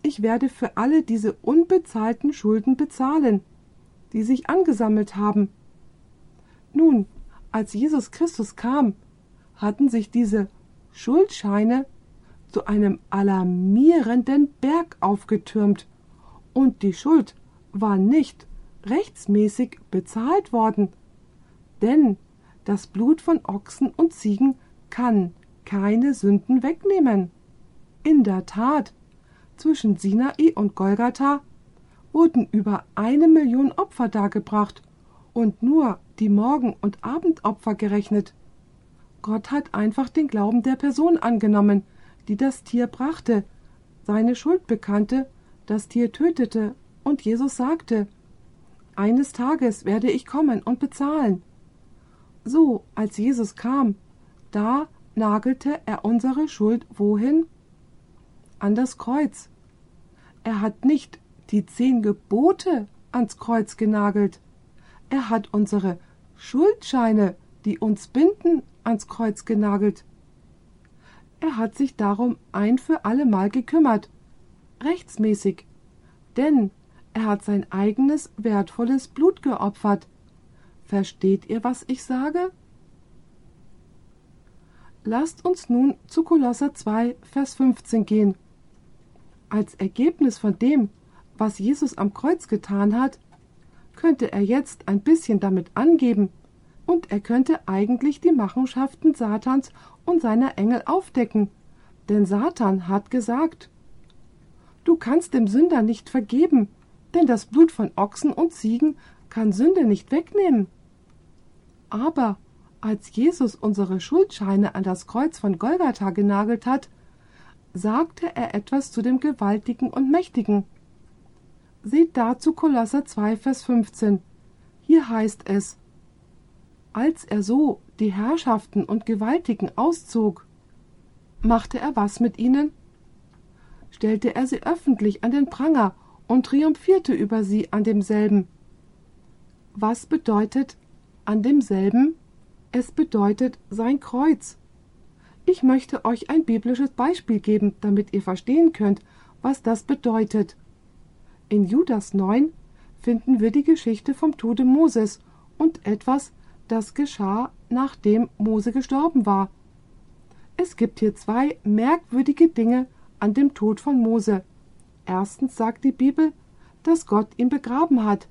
ich werde für alle diese unbezahlten Schulden bezahlen, die sich angesammelt haben. Nun, als Jesus Christus kam, hatten sich diese Schuldscheine zu einem alarmierenden Berg aufgetürmt, und die Schuld war nicht rechtsmäßig bezahlt worden. Denn das Blut von Ochsen und Ziegen kann keine Sünden wegnehmen. In der Tat, zwischen Sinai und Golgatha wurden über eine Million Opfer dargebracht und nur die Morgen- und Abendopfer gerechnet. Gott hat einfach den Glauben der Person angenommen, die das Tier brachte, seine Schuld bekannte, das Tier tötete und Jesus sagte, eines Tages werde ich kommen und bezahlen. So, als Jesus kam, da nagelte er unsere Schuld wohin? An das Kreuz. Er hat nicht die zehn Gebote ans Kreuz genagelt. Er hat unsere Schuldscheine, die uns binden, ans Kreuz genagelt. Er hat sich darum ein für allemal gekümmert, rechtsmäßig, denn er hat sein eigenes wertvolles Blut geopfert. Versteht ihr, was ich sage? Lasst uns nun zu Kolosser 2, Vers 15 gehen. Als Ergebnis von dem, was Jesus am Kreuz getan hat, könnte er jetzt ein bisschen damit angeben, und er könnte eigentlich die Machenschaften Satans und seiner Engel aufdecken, denn Satan hat gesagt, Du kannst dem Sünder nicht vergeben, denn das Blut von Ochsen und Ziegen kann Sünde nicht wegnehmen. Aber als Jesus unsere Schuldscheine an das Kreuz von Golgatha genagelt hat, sagte er etwas zu dem Gewaltigen und Mächtigen. Seht dazu Kolosser 2, Vers 15. Hier heißt es, als er so die Herrschaften und Gewaltigen auszog, machte er was mit ihnen? Stellte er sie öffentlich an den Pranger und triumphierte über sie an demselben. Was bedeutet an demselben? Es bedeutet sein Kreuz. Ich möchte euch ein biblisches Beispiel geben, damit ihr verstehen könnt, was das bedeutet. In Judas 9 finden wir die Geschichte vom Tode Moses und etwas, das geschah, nachdem Mose gestorben war. Es gibt hier zwei merkwürdige Dinge an dem Tod von Mose. Erstens sagt die Bibel, dass Gott ihn begraben hat.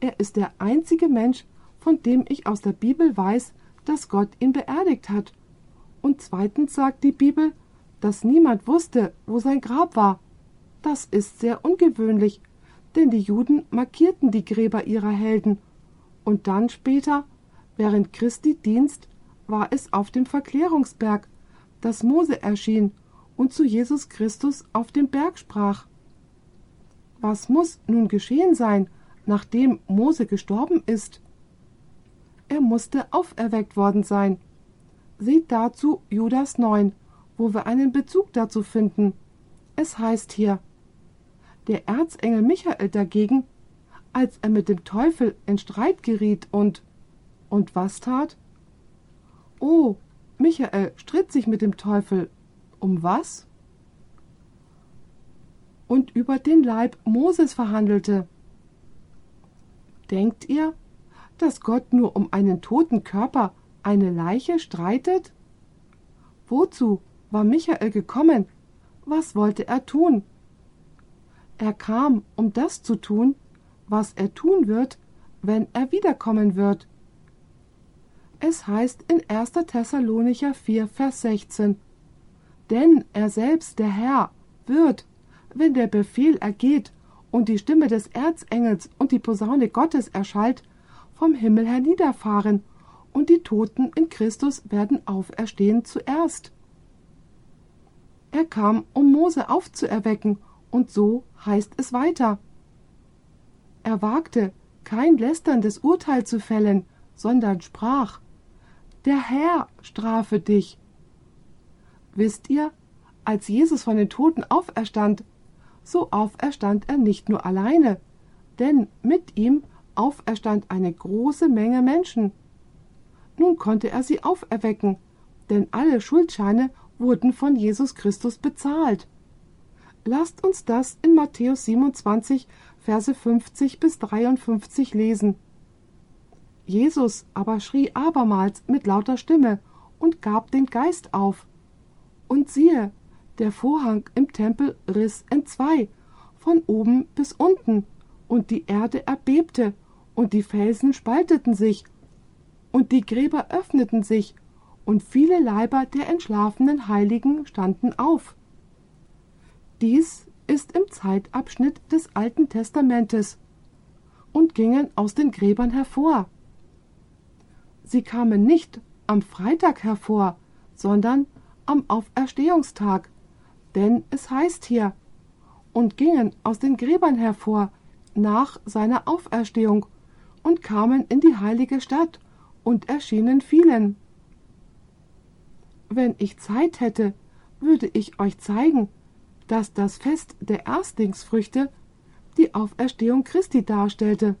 Er ist der einzige Mensch, von dem ich aus der Bibel weiß, dass Gott ihn beerdigt hat. Und zweitens sagt die Bibel, dass niemand wusste, wo sein Grab war. Das ist sehr ungewöhnlich, denn die Juden markierten die Gräber ihrer Helden. Und dann später, Während Christi Dienst war es auf dem Verklärungsberg, dass Mose erschien und zu Jesus Christus auf dem Berg sprach. Was muss nun geschehen sein, nachdem Mose gestorben ist? Er musste auferweckt worden sein. Seht dazu Judas 9, wo wir einen Bezug dazu finden. Es heißt hier, der Erzengel Michael dagegen, als er mit dem Teufel in Streit geriet und und was tat? Oh, Michael stritt sich mit dem Teufel. Um was? Und über den Leib Moses verhandelte. Denkt ihr, dass Gott nur um einen toten Körper, eine Leiche streitet? Wozu war Michael gekommen? Was wollte er tun? Er kam, um das zu tun, was er tun wird, wenn er wiederkommen wird. Es heißt in 1. Thessalonicher 4, Vers 16, Denn er selbst, der Herr, wird, wenn der Befehl ergeht und die Stimme des Erzengels und die Posaune Gottes erschallt, vom Himmel herniederfahren, und die Toten in Christus werden auferstehen zuerst. Er kam, um Mose aufzuerwecken, und so heißt es weiter. Er wagte, kein lästerndes Urteil zu fällen, sondern sprach Der Herr strafe dich. Wisst ihr, als Jesus von den Toten auferstand, so auferstand er nicht nur alleine, denn mit ihm auferstand eine große Menge Menschen. Nun konnte er sie auferwecken, denn alle Schuldscheine wurden von Jesus Christus bezahlt. Lasst uns das in Matthäus 27, Verse 50 bis 53 lesen. Jesus aber schrie abermals mit lauter Stimme und gab den Geist auf. Und siehe, der Vorhang im Tempel riss entzwei, von oben bis unten, und die Erde erbebte, und die Felsen spalteten sich, und die Gräber öffneten sich, und viele Leiber der entschlafenen Heiligen standen auf. Dies ist im Zeitabschnitt des Alten Testamentes und gingen aus den Gräbern hervor. Sie kamen nicht am Freitag hervor, sondern am Auferstehungstag, denn es heißt hier, und gingen aus den Gräbern hervor nach seiner Auferstehung und kamen in die heilige Stadt und erschienen vielen. Wenn ich Zeit hätte, würde ich euch zeigen, dass das Fest der Erstlingsfrüchte die Auferstehung Christi darstellte.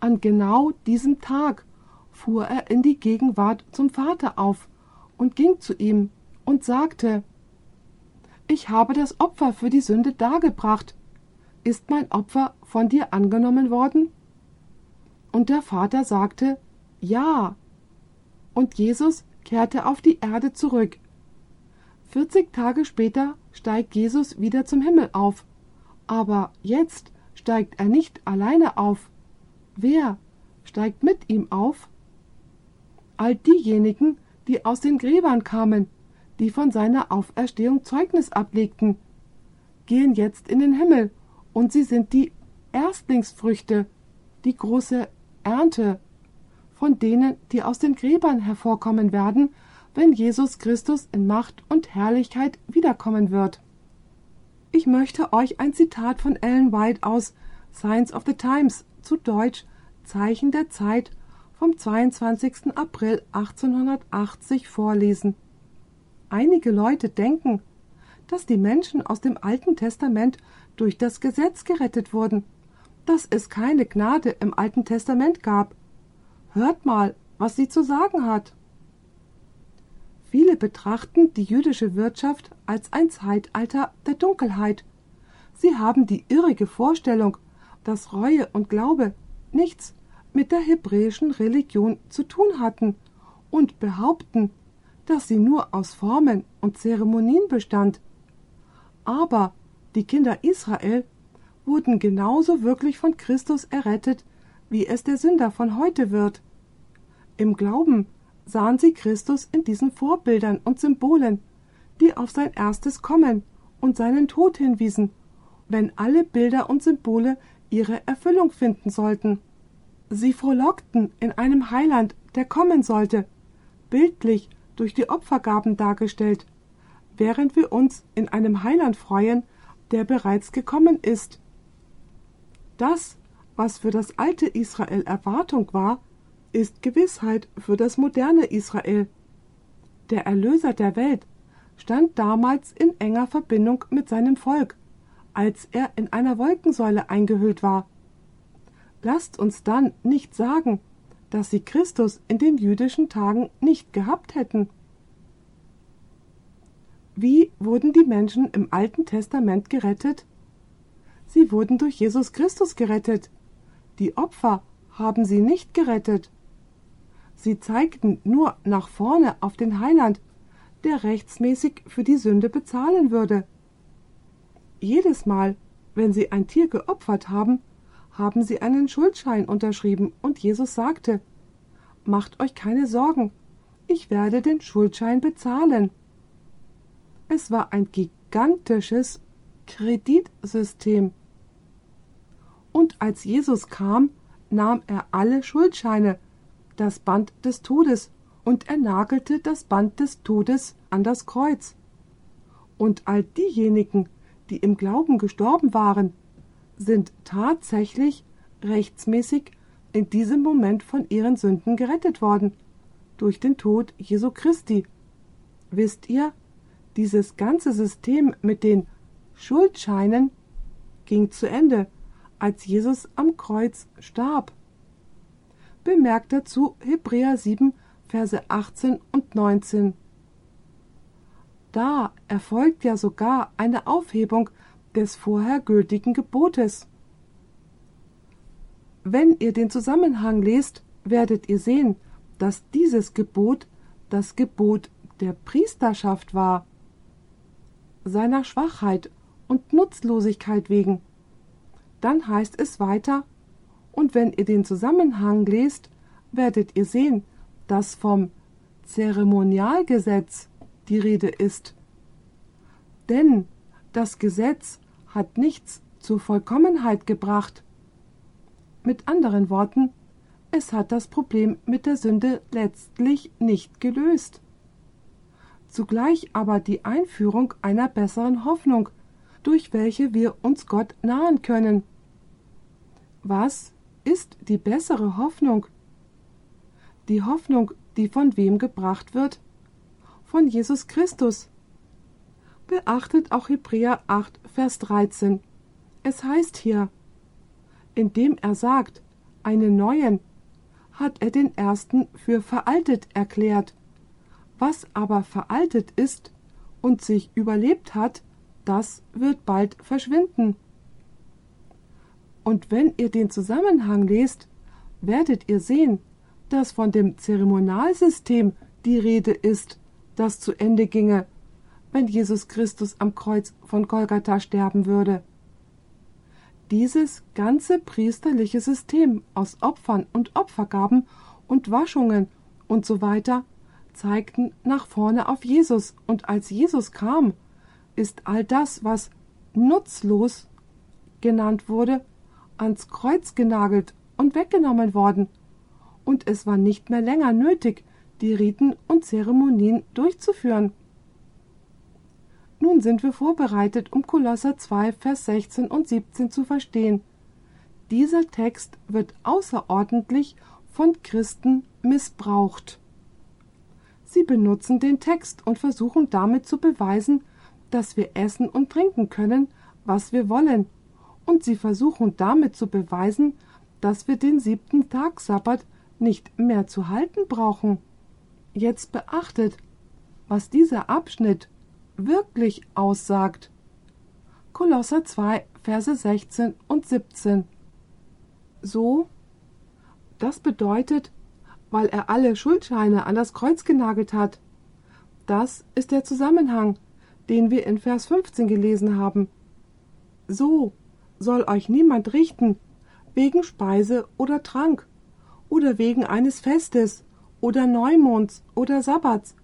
An genau diesem Tag fuhr er in die Gegenwart zum Vater auf und ging zu ihm und sagte ich habe das Opfer für die Sünde dargebracht. Ist mein Opfer von dir angenommen worden? Und der Vater sagte, Ja. Und Jesus kehrte auf die Erde zurück. Vierzig Tage später steigt Jesus wieder zum Himmel auf. Aber jetzt steigt er nicht alleine auf. Wer steigt mit ihm auf? All diejenigen, die aus den Gräbern kamen, die von seiner Auferstehung Zeugnis ablegten, gehen jetzt in den Himmel, und sie sind die Erstlingsfrüchte, die große Ernte, von denen, die aus den Gräbern hervorkommen werden, wenn Jesus Christus in Macht und Herrlichkeit wiederkommen wird. Ich möchte euch ein Zitat von Ellen White aus Signs of the Times zu Deutsch Zeichen der Zeit vom 22. April 1880 vorlesen. Einige Leute denken, dass die Menschen aus dem Alten Testament durch das Gesetz gerettet wurden, dass es keine Gnade im Alten Testament gab. Hört mal, was sie zu sagen hat. Viele betrachten die jüdische Wirtschaft als ein Zeitalter der Dunkelheit. Sie haben die irrige Vorstellung, dass Reue und Glaube nichts mit der hebräischen Religion zu tun hatten und behaupten, dass sie nur aus Formen und Zeremonien bestand. Aber die Kinder Israel wurden genauso wirklich von Christus errettet, wie es der Sünder von heute wird. Im Glauben sahen sie Christus in diesen Vorbildern und Symbolen, die auf sein erstes Kommen und seinen Tod hinwiesen, wenn alle Bilder und Symbole ihre Erfüllung finden sollten. Sie frohlockten in einem Heiland, der kommen sollte, bildlich durch die Opfergaben dargestellt, während wir uns in einem Heiland freuen, der bereits gekommen ist. Das, was für das alte Israel Erwartung war, ist Gewissheit für das moderne Israel. Der Erlöser der Welt stand damals in enger Verbindung mit seinem Volk, als er in einer Wolkensäule eingehüllt war. Lasst uns dann nicht sagen, dass sie Christus in den jüdischen Tagen nicht gehabt hätten. Wie wurden die Menschen im Alten Testament gerettet? Sie wurden durch Jesus Christus gerettet. Die Opfer haben sie nicht gerettet. Sie zeigten nur nach vorne auf den Heiland, der rechtsmäßig für die Sünde bezahlen würde. Jedes Mal, wenn sie ein Tier geopfert haben, haben sie einen Schuldschein unterschrieben und Jesus sagte, Macht euch keine Sorgen, ich werde den Schuldschein bezahlen. Es war ein gigantisches Kreditsystem. Und als Jesus kam, nahm er alle Schuldscheine, das Band des Todes, und er nagelte das Band des Todes an das Kreuz. Und all diejenigen, die im Glauben gestorben waren, sind tatsächlich rechtsmäßig in diesem Moment von ihren Sünden gerettet worden, durch den Tod Jesu Christi. Wisst ihr, dieses ganze System mit den Schuldscheinen ging zu Ende, als Jesus am Kreuz starb. Bemerkt dazu Hebräer 7, Verse 18 und 19. Da erfolgt ja sogar eine Aufhebung des vorher gültigen Gebotes. Wenn ihr den Zusammenhang lest, werdet ihr sehen, dass dieses Gebot das Gebot der Priesterschaft war, seiner Schwachheit und Nutzlosigkeit wegen. Dann heißt es weiter, und wenn ihr den Zusammenhang lest, werdet ihr sehen, dass vom Zeremonialgesetz die Rede ist. Denn das Gesetz hat nichts zur Vollkommenheit gebracht. Mit anderen Worten, es hat das Problem mit der Sünde letztlich nicht gelöst. Zugleich aber die Einführung einer besseren Hoffnung, durch welche wir uns Gott nahen können. Was ist die bessere Hoffnung? Die Hoffnung, die von wem gebracht wird? Von Jesus Christus, Beachtet auch Hebräer 8, Vers 13. Es heißt hier, indem er sagt, einen neuen, hat er den ersten für veraltet erklärt. Was aber veraltet ist und sich überlebt hat, das wird bald verschwinden. Und wenn ihr den Zusammenhang lest, werdet ihr sehen, dass von dem Zeremonialsystem die Rede ist, das zu Ende ginge wenn Jesus Christus am Kreuz von Golgatha sterben würde. Dieses ganze priesterliche System aus Opfern und Opfergaben und Waschungen und so weiter zeigten nach vorne auf Jesus, und als Jesus kam, ist all das, was nutzlos genannt wurde, ans Kreuz genagelt und weggenommen worden, und es war nicht mehr länger nötig, die Riten und Zeremonien durchzuführen. Nun sind wir vorbereitet, um Kolosser 2, Vers 16 und 17 zu verstehen. Dieser Text wird außerordentlich von Christen missbraucht. Sie benutzen den Text und versuchen damit zu beweisen, dass wir essen und trinken können, was wir wollen. Und sie versuchen damit zu beweisen, dass wir den siebten Tag Sabbat nicht mehr zu halten brauchen. Jetzt beachtet, was dieser Abschnitt wirklich aussagt. Kolosser 2, Verse 16 und 17. So, das bedeutet, weil er alle Schuldscheine an das Kreuz genagelt hat. Das ist der Zusammenhang, den wir in Vers 15 gelesen haben. So soll euch niemand richten, wegen Speise oder Trank, oder wegen eines Festes, oder Neumonds oder Sabbats,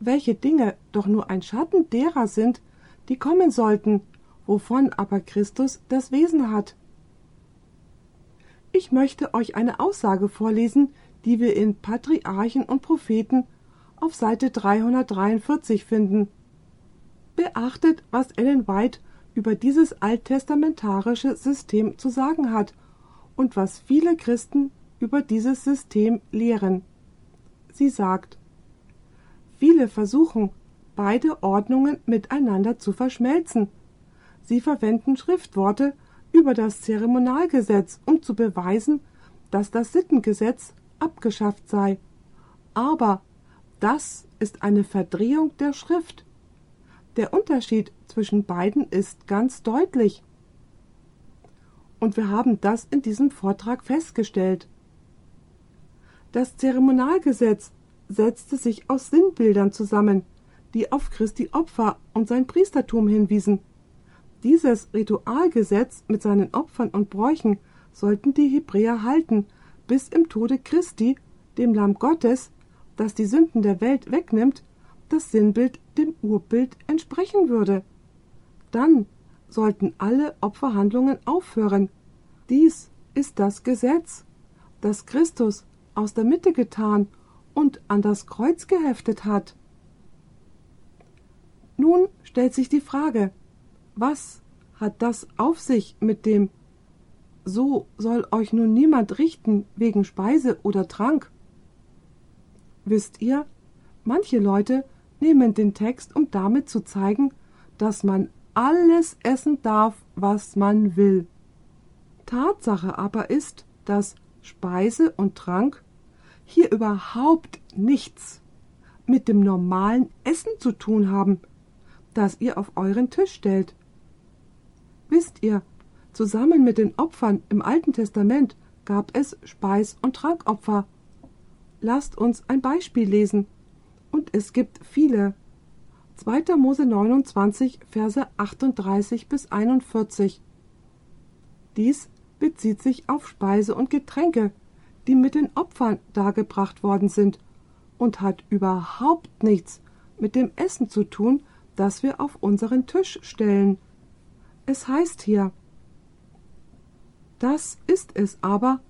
welche Dinge doch nur ein Schatten derer sind, die kommen sollten, wovon aber Christus das Wesen hat. Ich möchte euch eine Aussage vorlesen, die wir in Patriarchen und Propheten auf Seite 343 finden. Beachtet, was Ellen White über dieses alttestamentarische System zu sagen hat und was viele Christen über dieses System lehren. Sie sagt, viele versuchen, beide Ordnungen miteinander zu verschmelzen. Sie verwenden Schriftworte über das Zeremonialgesetz, um zu beweisen, dass das Sittengesetz abgeschafft sei. Aber das ist eine Verdrehung der Schrift. Der Unterschied zwischen beiden ist ganz deutlich. Und wir haben das in diesem Vortrag festgestellt. Das Zeremonialgesetz setzte sich aus Sinnbildern zusammen, die auf Christi Opfer und sein Priestertum hinwiesen. Dieses Ritualgesetz mit seinen Opfern und Bräuchen sollten die Hebräer halten, bis im Tode Christi, dem Lamm Gottes, das die Sünden der Welt wegnimmt, das Sinnbild dem Urbild entsprechen würde. Dann sollten alle Opferhandlungen aufhören. Dies ist das Gesetz, das Christus aus der Mitte getan und an das Kreuz geheftet hat. Nun stellt sich die Frage, was hat das auf sich mit dem So soll euch nun niemand richten wegen Speise oder Trank? Wisst ihr, manche Leute nehmen den Text, um damit zu zeigen, dass man alles essen darf, was man will. Tatsache aber ist, dass Speise und Trank hier überhaupt nichts mit dem normalen Essen zu tun haben, das ihr auf euren Tisch stellt. Wisst ihr, zusammen mit den Opfern im Alten Testament gab es Speis- und Trankopfer. Lasst uns ein Beispiel lesen. Und es gibt viele. 2. Mose 29, Verse 38 bis 41. Dies bezieht sich auf Speise und Getränke, die mit den Opfern dargebracht worden sind, und hat überhaupt nichts mit dem Essen zu tun, das wir auf unseren Tisch stellen. Es heißt hier Das ist es aber,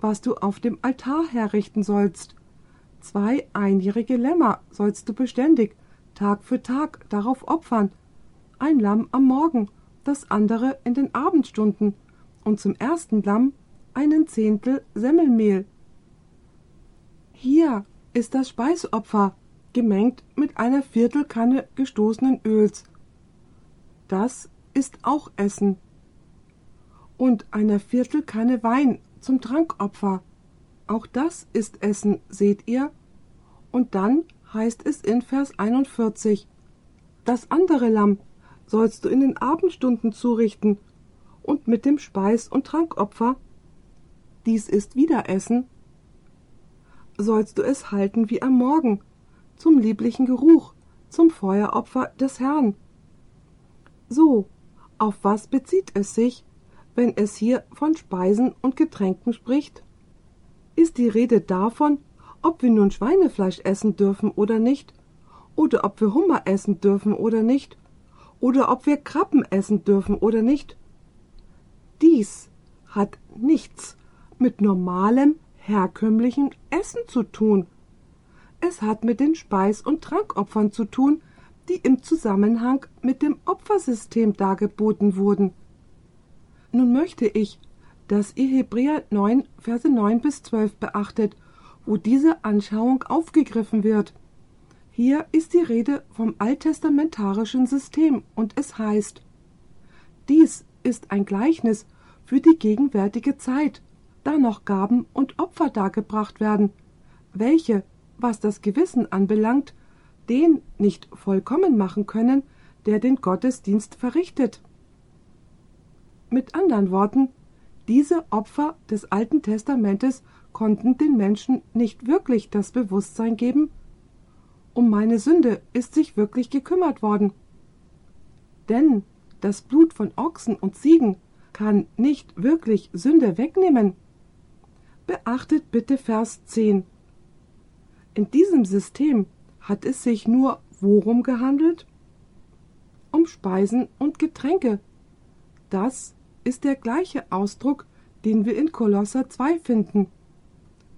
was du auf dem Altar herrichten sollst. Zwei einjährige Lämmer sollst du beständig, Tag für Tag, darauf opfern. Ein Lamm am Morgen, das andere in den Abendstunden, und zum ersten Lamm einen Zehntel Semmelmehl. Hier ist das Speisopfer, gemengt mit einer Viertelkanne gestoßenen Öls. Das ist auch Essen. Und einer Viertelkanne Wein zum Trankopfer. Auch das ist Essen, seht ihr? Und dann heißt es in Vers 41, das andere Lamm sollst du in den Abendstunden zurichten und mit dem Speis- und Trankopfer, dies ist wieder Essen, sollst du es halten wie am Morgen, zum lieblichen Geruch, zum Feueropfer des Herrn. So, auf was bezieht es sich, wenn es hier von Speisen und Getränken spricht? Ist die Rede davon, ob wir nun Schweinefleisch essen dürfen oder nicht, oder ob wir Hummer essen dürfen oder nicht, oder ob wir Krabben essen dürfen oder nicht? Dies hat nichts mit normalem herkömmlichen Essen zu tun. Es hat mit den Speis- und Trankopfern zu tun, die im Zusammenhang mit dem Opfersystem dargeboten wurden. Nun möchte ich, dass ihr Hebräer 9, Verse 9 bis 12 beachtet, wo diese Anschauung aufgegriffen wird. Hier ist die Rede vom alttestamentarischen System und es heißt, dies ist ein Gleichnis für die gegenwärtige Zeit, da noch Gaben und Opfer dargebracht werden, welche, was das Gewissen anbelangt, den nicht vollkommen machen können, der den Gottesdienst verrichtet. Mit anderen Worten, diese Opfer des Alten Testamentes konnten den Menschen nicht wirklich das Bewusstsein geben, um meine Sünde ist sich wirklich gekümmert worden. Denn das Blut von Ochsen und Ziegen kann nicht wirklich Sünde wegnehmen. Beachtet bitte Vers 10. In diesem System hat es sich nur worum gehandelt? Um Speisen und Getränke. Das ist der gleiche Ausdruck, den wir in Kolosser 2 finden.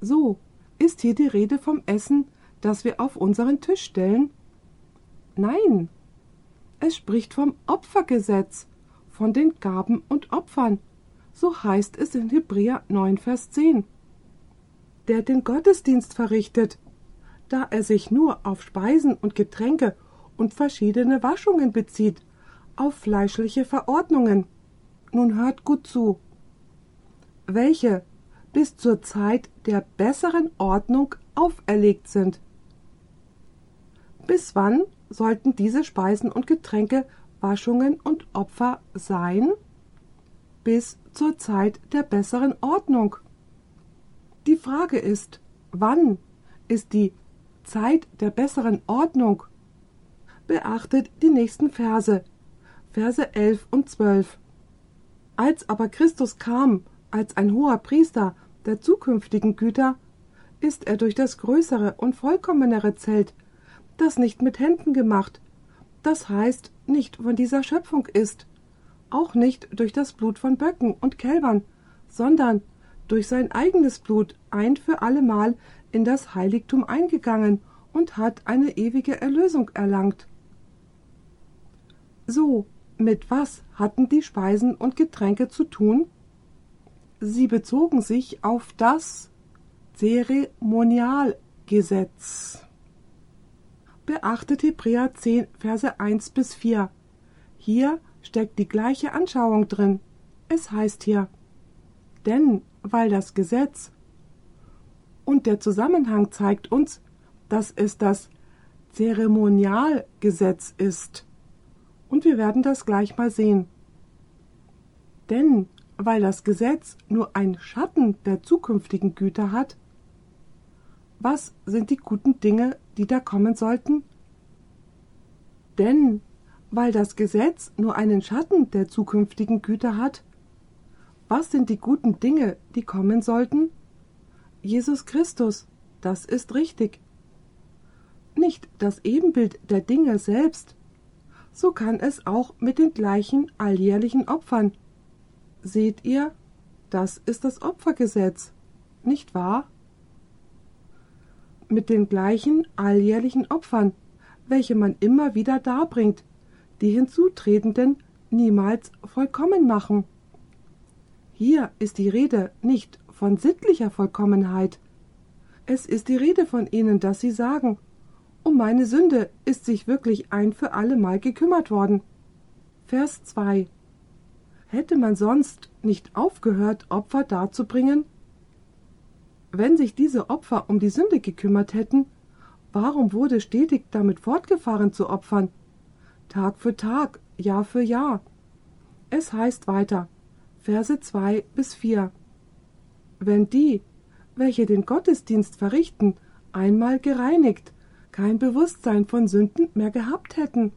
So, ist hier die Rede vom Essen, das wir auf unseren Tisch stellen? Nein, es spricht vom Opfergesetz, von den Gaben und Opfern. So heißt es in Hebräer 9, Vers 10. Der den Gottesdienst verrichtet, da er sich nur auf Speisen und Getränke und verschiedene Waschungen bezieht, auf fleischliche Verordnungen. Nun hört gut zu. Welche bis zur Zeit der besseren Ordnung auferlegt sind. Bis wann sollten diese Speisen und Getränke, Waschungen und Opfer sein? Bis zur Zeit der besseren Ordnung. Die Frage ist, wann ist die Zeit der besseren Ordnung? Beachtet die nächsten Verse, Verse 11 und 12. Als aber Christus kam, als ein hoher Priester der zukünftigen Güter, ist er durch das größere und vollkommenere Zelt das nicht mit Händen gemacht, das heißt nicht von dieser Schöpfung ist, auch nicht durch das Blut von Böcken und Kälbern, sondern durch sein eigenes Blut ein für allemal in das Heiligtum eingegangen und hat eine ewige Erlösung erlangt. So, mit was hatten die Speisen und Getränke zu tun? Sie bezogen sich auf das Zeremonialgesetz beachtet Hebräer 10, Verse 1 bis 4. Hier steckt die gleiche Anschauung drin. Es heißt hier, denn weil das Gesetz und der Zusammenhang zeigt uns, dass es das Zeremonialgesetz ist. Und wir werden das gleich mal sehen. Denn weil das Gesetz nur ein Schatten der zukünftigen Güter hat, was sind die guten Dinge, die da kommen sollten? Denn weil das Gesetz nur einen Schatten der zukünftigen Güter hat, was sind die guten Dinge, die kommen sollten? Jesus Christus, das ist richtig. Nicht das Ebenbild der Dinge selbst, so kann es auch mit den gleichen alljährlichen Opfern. Seht ihr, das ist das Opfergesetz, nicht wahr? mit den gleichen alljährlichen Opfern, welche man immer wieder darbringt, die Hinzutretenden niemals vollkommen machen. Hier ist die Rede nicht von sittlicher Vollkommenheit. Es ist die Rede von ihnen, dass sie sagen, um meine Sünde ist sich wirklich ein für allemal gekümmert worden. Vers 2 Hätte man sonst nicht aufgehört, Opfer darzubringen, wenn sich diese Opfer um die Sünde gekümmert hätten, warum wurde stetig damit fortgefahren zu opfern? Tag für Tag, Jahr für Jahr. Es heißt weiter, Verse 2 bis 4. Wenn die, welche den Gottesdienst verrichten, einmal gereinigt, kein Bewusstsein von Sünden mehr gehabt hätten.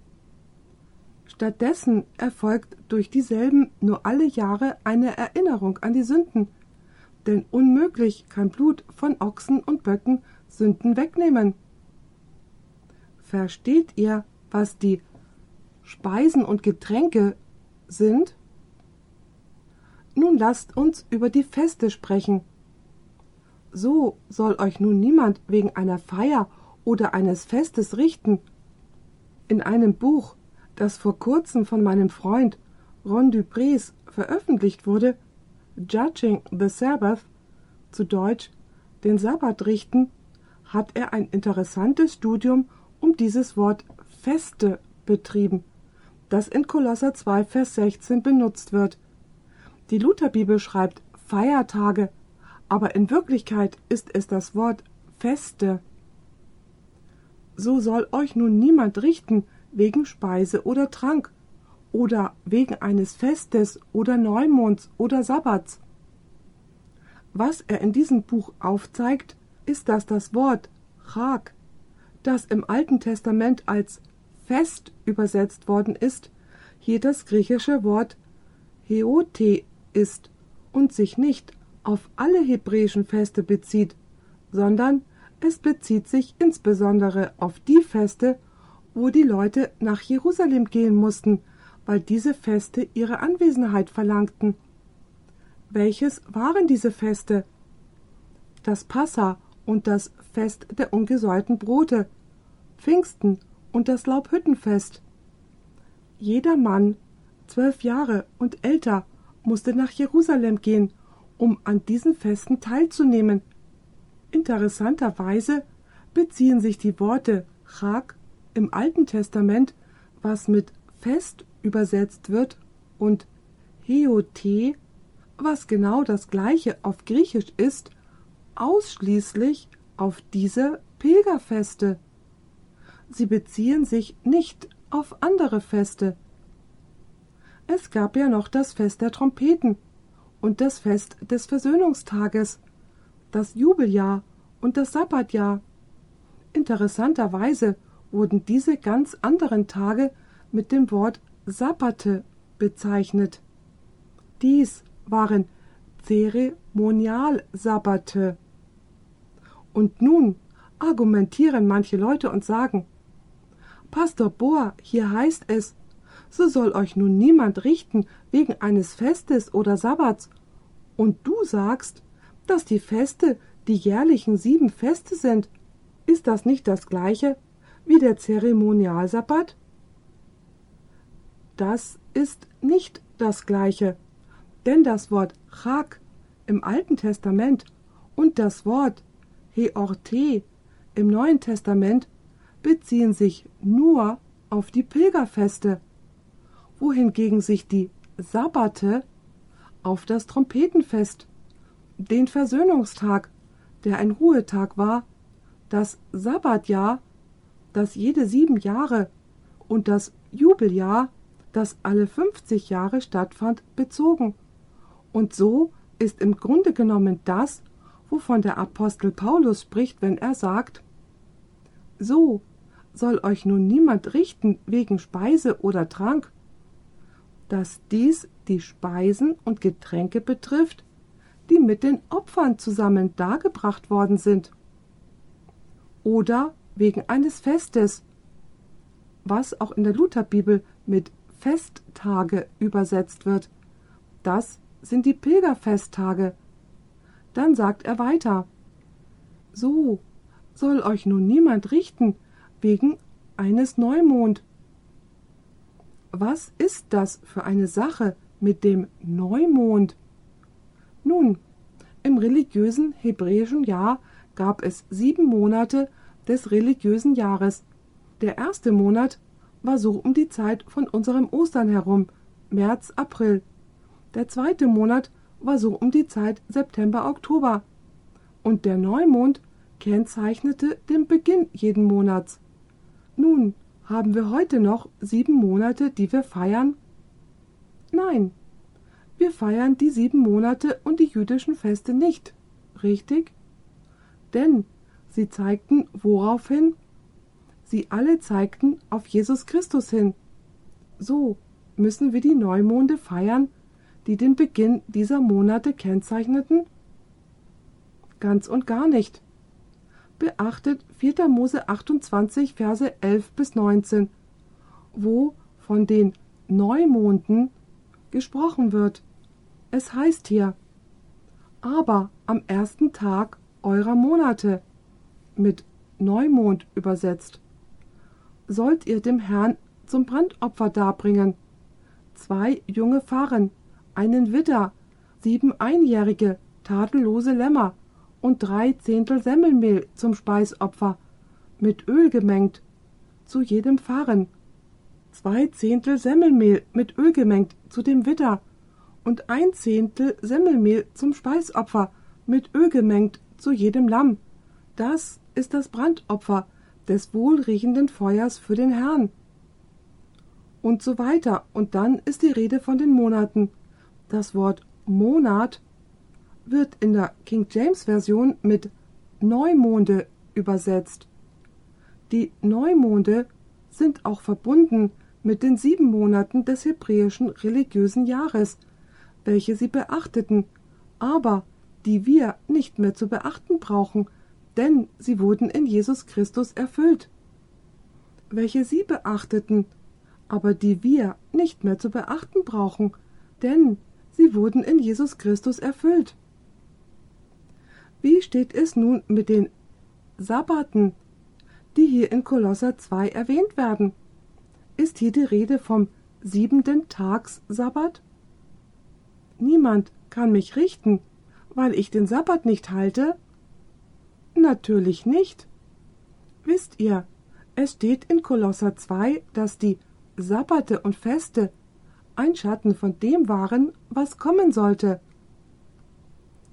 Stattdessen erfolgt durch dieselben nur alle Jahre eine Erinnerung an die Sünden, denn unmöglich kann Blut von Ochsen und Böcken Sünden wegnehmen. Versteht ihr, was die Speisen und Getränke sind? Nun lasst uns über die Feste sprechen. So soll euch nun niemand wegen einer Feier oder eines Festes richten. In einem Buch, das vor kurzem von meinem Freund Ron Duprés veröffentlicht wurde, Judging the Sabbath, zu Deutsch den Sabbat richten, hat er ein interessantes Studium um dieses Wort Feste betrieben, das in Kolosser 2, Vers 16 benutzt wird. Die Lutherbibel schreibt Feiertage, aber in Wirklichkeit ist es das Wort Feste. So soll euch nun niemand richten wegen Speise oder Trank, oder wegen eines Festes oder Neumonds oder Sabbats. Was er in diesem Buch aufzeigt, ist, dass das Wort Chag, das im Alten Testament als Fest übersetzt worden ist, hier das griechische Wort Heote ist und sich nicht auf alle hebräischen Feste bezieht, sondern es bezieht sich insbesondere auf die Feste, wo die Leute nach Jerusalem gehen mussten, weil diese Feste ihre Anwesenheit verlangten. welches waren diese Feste? Das Passa und das Fest der ungesäuerten Brote, Pfingsten und das Laubhüttenfest. Jeder Mann, zwölf Jahre und älter, musste nach Jerusalem gehen, um an diesen Festen teilzunehmen. Interessanterweise beziehen sich die Worte Chag im Alten Testament, was mit Fest übersetzt wird, und Heote, was genau das gleiche auf Griechisch ist, ausschließlich auf diese Pilgerfeste. Sie beziehen sich nicht auf andere Feste. Es gab ja noch das Fest der Trompeten und das Fest des Versöhnungstages, das Jubeljahr und das Sabbatjahr. Interessanterweise wurden diese ganz anderen Tage mit dem Wort Sabbate bezeichnet. Dies waren Zeremonialsabbate. Und nun argumentieren manche Leute und sagen, Pastor Bohr, hier heißt es, so soll euch nun niemand richten wegen eines Festes oder Sabbats. Und du sagst, dass die Feste die jährlichen sieben Feste sind. Ist das nicht das gleiche wie der Zeremonialsabbat? Das ist nicht das gleiche, denn das Wort Chag im Alten Testament und das Wort Heorte im Neuen Testament beziehen sich nur auf die Pilgerfeste, wohingegen sich die Sabbate auf das Trompetenfest, den Versöhnungstag, der ein Ruhetag war, das Sabbatjahr, das jede sieben Jahre und das Jubeljahr, das alle fünfzig Jahre stattfand, bezogen. Und so ist im Grunde genommen das, wovon der Apostel Paulus spricht, wenn er sagt, so soll euch nun niemand richten wegen Speise oder Trank, dass dies die Speisen und Getränke betrifft, die mit den Opfern zusammen dargebracht worden sind. Oder wegen eines Festes, was auch in der Lutherbibel mit Festtage übersetzt wird. Das sind die Pilgerfesttage. Dann sagt er weiter So soll euch nun niemand richten wegen eines Neumond. Was ist das für eine Sache mit dem Neumond? Nun, im religiösen hebräischen Jahr gab es sieben Monate des religiösen Jahres. Der erste Monat war so um die Zeit von unserem Ostern herum, März, April. Der zweite Monat war so um die Zeit September, Oktober. Und der Neumond kennzeichnete den Beginn jeden Monats. Nun, haben wir heute noch sieben Monate, die wir feiern? Nein, wir feiern die sieben Monate und die jüdischen Feste nicht, richtig? Denn sie zeigten worauf hin? Sie alle zeigten auf Jesus Christus hin. So müssen wir die Neumonde feiern, die den Beginn dieser Monate kennzeichneten? Ganz und gar nicht. Beachtet 4. Mose 28, Verse 11 bis 19, wo von den Neumonden gesprochen wird. Es heißt hier, aber am ersten Tag eurer Monate, mit Neumond übersetzt, sollt ihr dem Herrn zum Brandopfer darbringen. Zwei junge Farren, einen Widder, sieben einjährige, tadellose Lämmer und drei Zehntel Semmelmehl zum Speisopfer, mit Öl gemengt, zu jedem Farren. Zwei Zehntel Semmelmehl mit Öl gemengt zu dem Widder und ein Zehntel Semmelmehl zum Speisopfer, mit Öl gemengt zu jedem Lamm. Das ist das Brandopfer des wohlriechenden Feuers für den Herrn. Und so weiter. Und dann ist die Rede von den Monaten. Das Wort Monat wird in der King James Version mit Neumonde übersetzt. Die Neumonde sind auch verbunden mit den sieben Monaten des hebräischen religiösen Jahres, welche sie beachteten, aber die wir nicht mehr zu beachten brauchen, denn sie wurden in Jesus Christus erfüllt. Welche sie beachteten, aber die wir nicht mehr zu beachten brauchen, denn Sie wurden in Jesus Christus erfüllt. Wie steht es nun mit den Sabbaten, die hier in Kolosser 2 erwähnt werden? Ist hier die Rede vom siebenten Tags-Sabbat? Niemand kann mich richten, weil ich den Sabbat nicht halte? Natürlich nicht. Wisst ihr, es steht in Kolosser 2, dass die Sabbate und Feste ein Schatten von dem waren, was kommen sollte.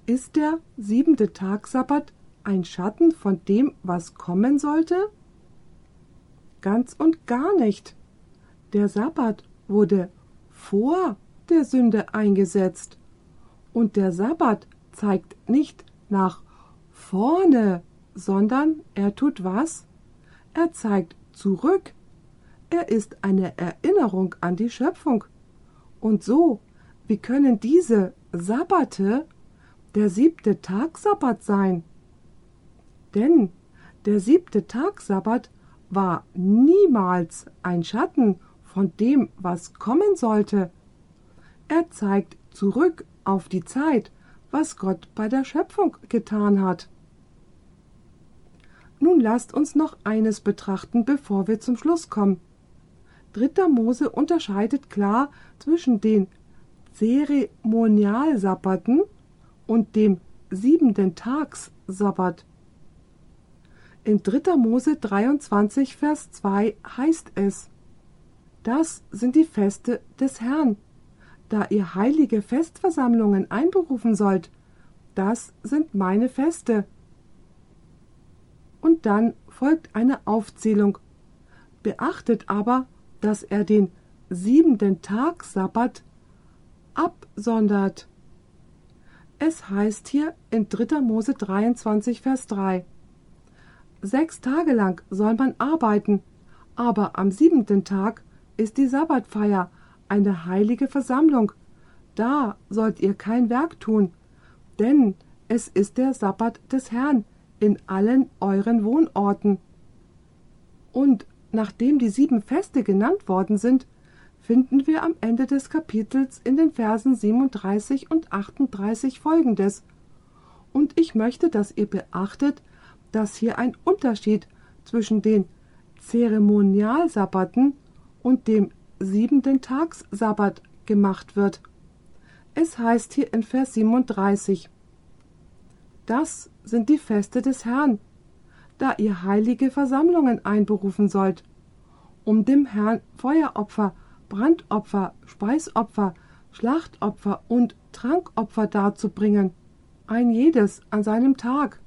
Ist der siebente Tag Sabbat ein Schatten von dem, was kommen sollte? Ganz und gar nicht. Der Sabbat wurde vor der Sünde eingesetzt. Und der Sabbat zeigt nicht nach vorne, sondern er tut was? Er zeigt zurück. Er ist eine Erinnerung an die Schöpfung. Und so, wie können diese Sabbate der siebte Tag Sabbat sein? Denn der siebte Tag Sabbat war niemals ein Schatten von dem, was kommen sollte. Er zeigt zurück auf die Zeit, was Gott bei der Schöpfung getan hat. Nun lasst uns noch eines betrachten, bevor wir zum Schluss kommen. Dritter Mose unterscheidet klar zwischen den Zeremonialsabbaten und dem siebenten Tags-Sabbat. In 3. Mose 23, Vers 2 heißt es: Das sind die Feste des Herrn, da ihr heilige Festversammlungen einberufen sollt. Das sind meine Feste. Und dann folgt eine Aufzählung. Beachtet aber, dass er den siebenten Tag Sabbat absondert. Es heißt hier in 3. Mose 23, Vers 3. Sechs Tage lang soll man arbeiten, aber am siebenten Tag ist die Sabbatfeier, eine heilige Versammlung. Da sollt ihr kein Werk tun, denn es ist der Sabbat des Herrn in allen euren Wohnorten. Und Nachdem die sieben Feste genannt worden sind, finden wir am Ende des Kapitels in den Versen 37 und 38 folgendes. Und ich möchte, dass ihr beachtet, dass hier ein Unterschied zwischen den Zeremonialsabbaten und dem siebenten Tagssabbat gemacht wird. Es heißt hier in Vers 37, Das sind die Feste des Herrn, da ihr heilige Versammlungen einberufen sollt, um dem Herrn Feueropfer, Brandopfer, Speisopfer, Schlachtopfer und Trankopfer darzubringen, ein jedes an seinem Tag.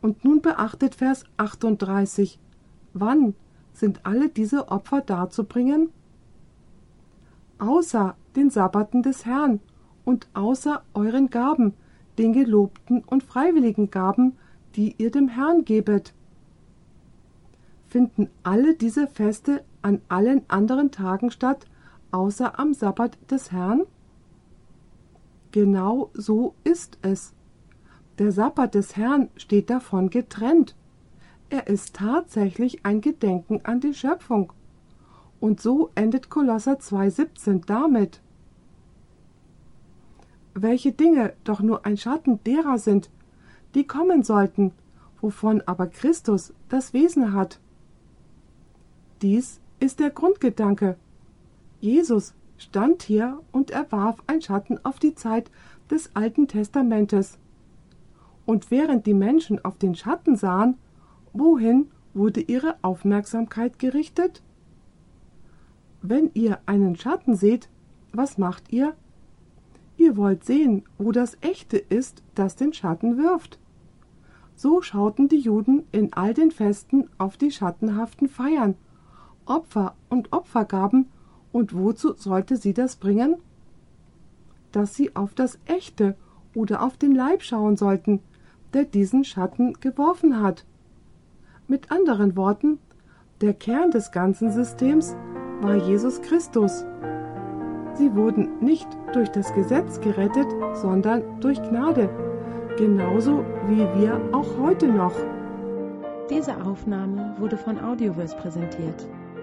Und nun beachtet Vers 38. Wann sind alle diese Opfer darzubringen? Außer den Sabbaten des Herrn und außer euren Gaben, den gelobten und freiwilligen Gaben, die ihr dem Herrn gebet. Finden alle diese Feste an allen anderen Tagen statt, außer am Sabbat des Herrn? Genau so ist es. Der Sabbat des Herrn steht davon getrennt. Er ist tatsächlich ein Gedenken an die Schöpfung. Und so endet Kolosser 2,17 damit. Welche Dinge doch nur ein Schatten derer sind, die kommen sollten, wovon aber Christus das Wesen hat. Dies ist der Grundgedanke. Jesus stand hier und er warf ein Schatten auf die Zeit des Alten Testamentes. Und während die Menschen auf den Schatten sahen, wohin wurde ihre Aufmerksamkeit gerichtet? Wenn ihr einen Schatten seht, was macht ihr? Ihr wollt sehen, wo das Echte ist, das den Schatten wirft. So schauten die Juden in all den Festen auf die schattenhaften Feiern, Opfer und Opfergaben, und wozu sollte sie das bringen? Dass sie auf das Echte oder auf den Leib schauen sollten, der diesen Schatten geworfen hat. Mit anderen Worten, der Kern des ganzen Systems war Jesus Christus. Sie wurden nicht durch das Gesetz gerettet, sondern durch Gnade, genauso wie wir auch heute noch. Diese Aufnahme wurde von Audioverse präsentiert,